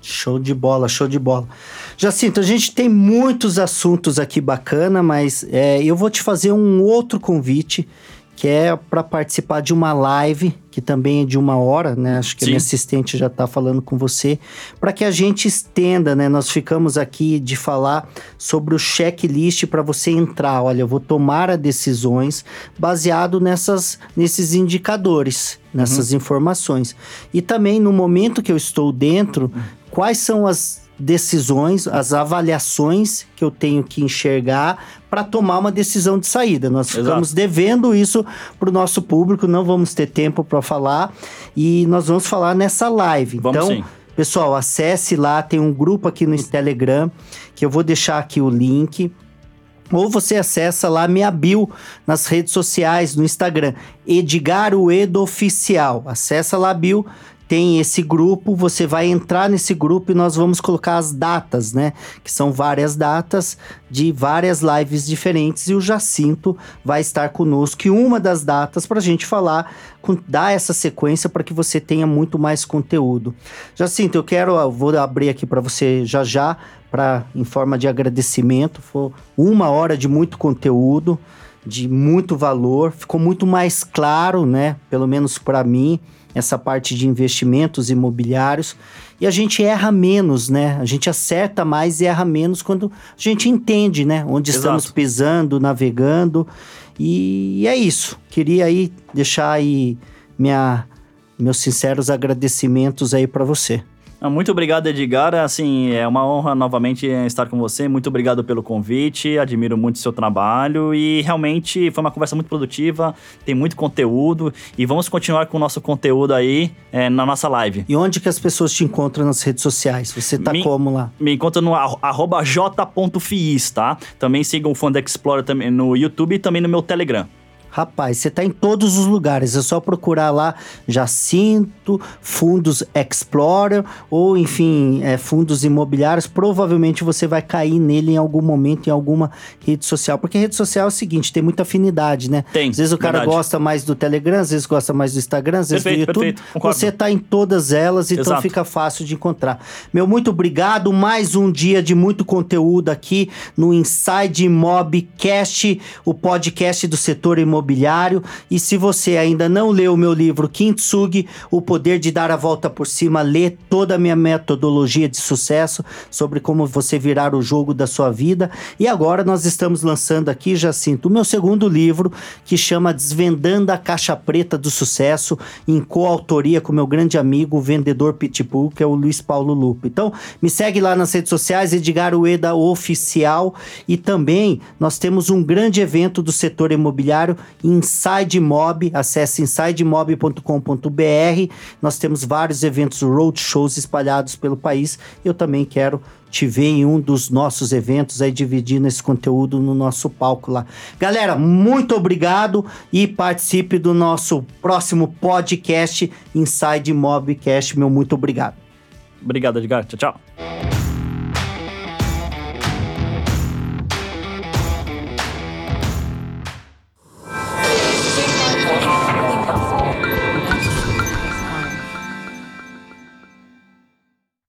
Show de bola, show de bola. Jacinto, a gente tem muitos assuntos aqui bacana, mas é, eu vou te fazer um outro convite que é para participar de uma live, que também é de uma hora, né? Acho que Sim. a minha assistente já está falando com você, para que a gente estenda, né? Nós ficamos aqui de falar sobre o checklist para você entrar. Olha, eu vou tomar as decisões baseado nessas, nesses indicadores, nessas uhum. informações. E também no momento que eu estou dentro, quais são as decisões, as avaliações que eu tenho que enxergar para tomar uma decisão de saída. Nós Exato. ficamos devendo isso para o nosso público, não vamos ter tempo para falar e nós vamos falar nessa live. Vamos então, sim. pessoal, acesse lá, tem um grupo aqui no Telegram que eu vou deixar aqui o link. Ou você acessa lá minha bio nas redes sociais, no Instagram, Edgar Uedo Oficial. Acessa lá a bio, tem esse grupo, você vai entrar nesse grupo e nós vamos colocar as datas, né? Que são várias datas de várias lives diferentes e o Jacinto vai estar conosco. E uma das datas para a gente falar, dar essa sequência para que você tenha muito mais conteúdo. Jacinto, eu quero, eu vou abrir aqui para você já já, para em forma de agradecimento. Foi uma hora de muito conteúdo, de muito valor, ficou muito mais claro, né? Pelo menos para mim essa parte de investimentos imobiliários. E a gente erra menos, né? A gente acerta mais e erra menos quando a gente entende, né? Onde Exato. estamos pisando, navegando. E é isso. Queria aí deixar aí minha, meus sinceros agradecimentos aí para você. Ah, muito obrigado, Edgar. Assim, é uma honra novamente estar com você. Muito obrigado pelo convite. Admiro muito o seu trabalho e realmente foi uma conversa muito produtiva. Tem muito conteúdo e vamos continuar com o nosso conteúdo aí é, na nossa live. E onde que as pessoas te encontram nas redes sociais? Você tá me, como lá? Me encontra no arroba j.fiis, tá? Também sigam o Fund Explorer também no YouTube e também no meu Telegram. Rapaz, você tá em todos os lugares. É só procurar lá Jacinto, Fundos Explorer ou, enfim, é, fundos imobiliários. Provavelmente você vai cair nele em algum momento, em alguma rede social. Porque rede social é o seguinte: tem muita afinidade, né? Tem. Às vezes o cara verdade. gosta mais do Telegram, às vezes gosta mais do Instagram, às vezes perfeito, do YouTube. Você tá em todas elas, então Exato. fica fácil de encontrar. Meu muito obrigado. Mais um dia de muito conteúdo aqui no Inside Mobcast, o podcast do setor imobiliário imobiliário. E se você ainda não leu o meu livro Kintsugi, O Poder de Dar a Volta por Cima, lê toda a minha metodologia de sucesso sobre como você virar o jogo da sua vida. E agora nós estamos lançando aqui, Jacinto, o meu segundo livro, que chama Desvendando a Caixa Preta do Sucesso, em coautoria com meu grande amigo, o vendedor Pitbull, que é o Luiz Paulo Lupo. Então, me segue lá nas redes sociais, Edgar Ueda Oficial. E também nós temos um grande evento do setor imobiliário Inside Mob, acesse insidemob.com.br. Nós temos vários eventos roadshows espalhados pelo país. Eu também quero te ver em um dos nossos eventos aí dividindo esse conteúdo no nosso palco lá. Galera, muito obrigado e participe do nosso próximo podcast Inside Mobcast. Meu muito obrigado. Obrigado, Edgar. Tchau, tchau.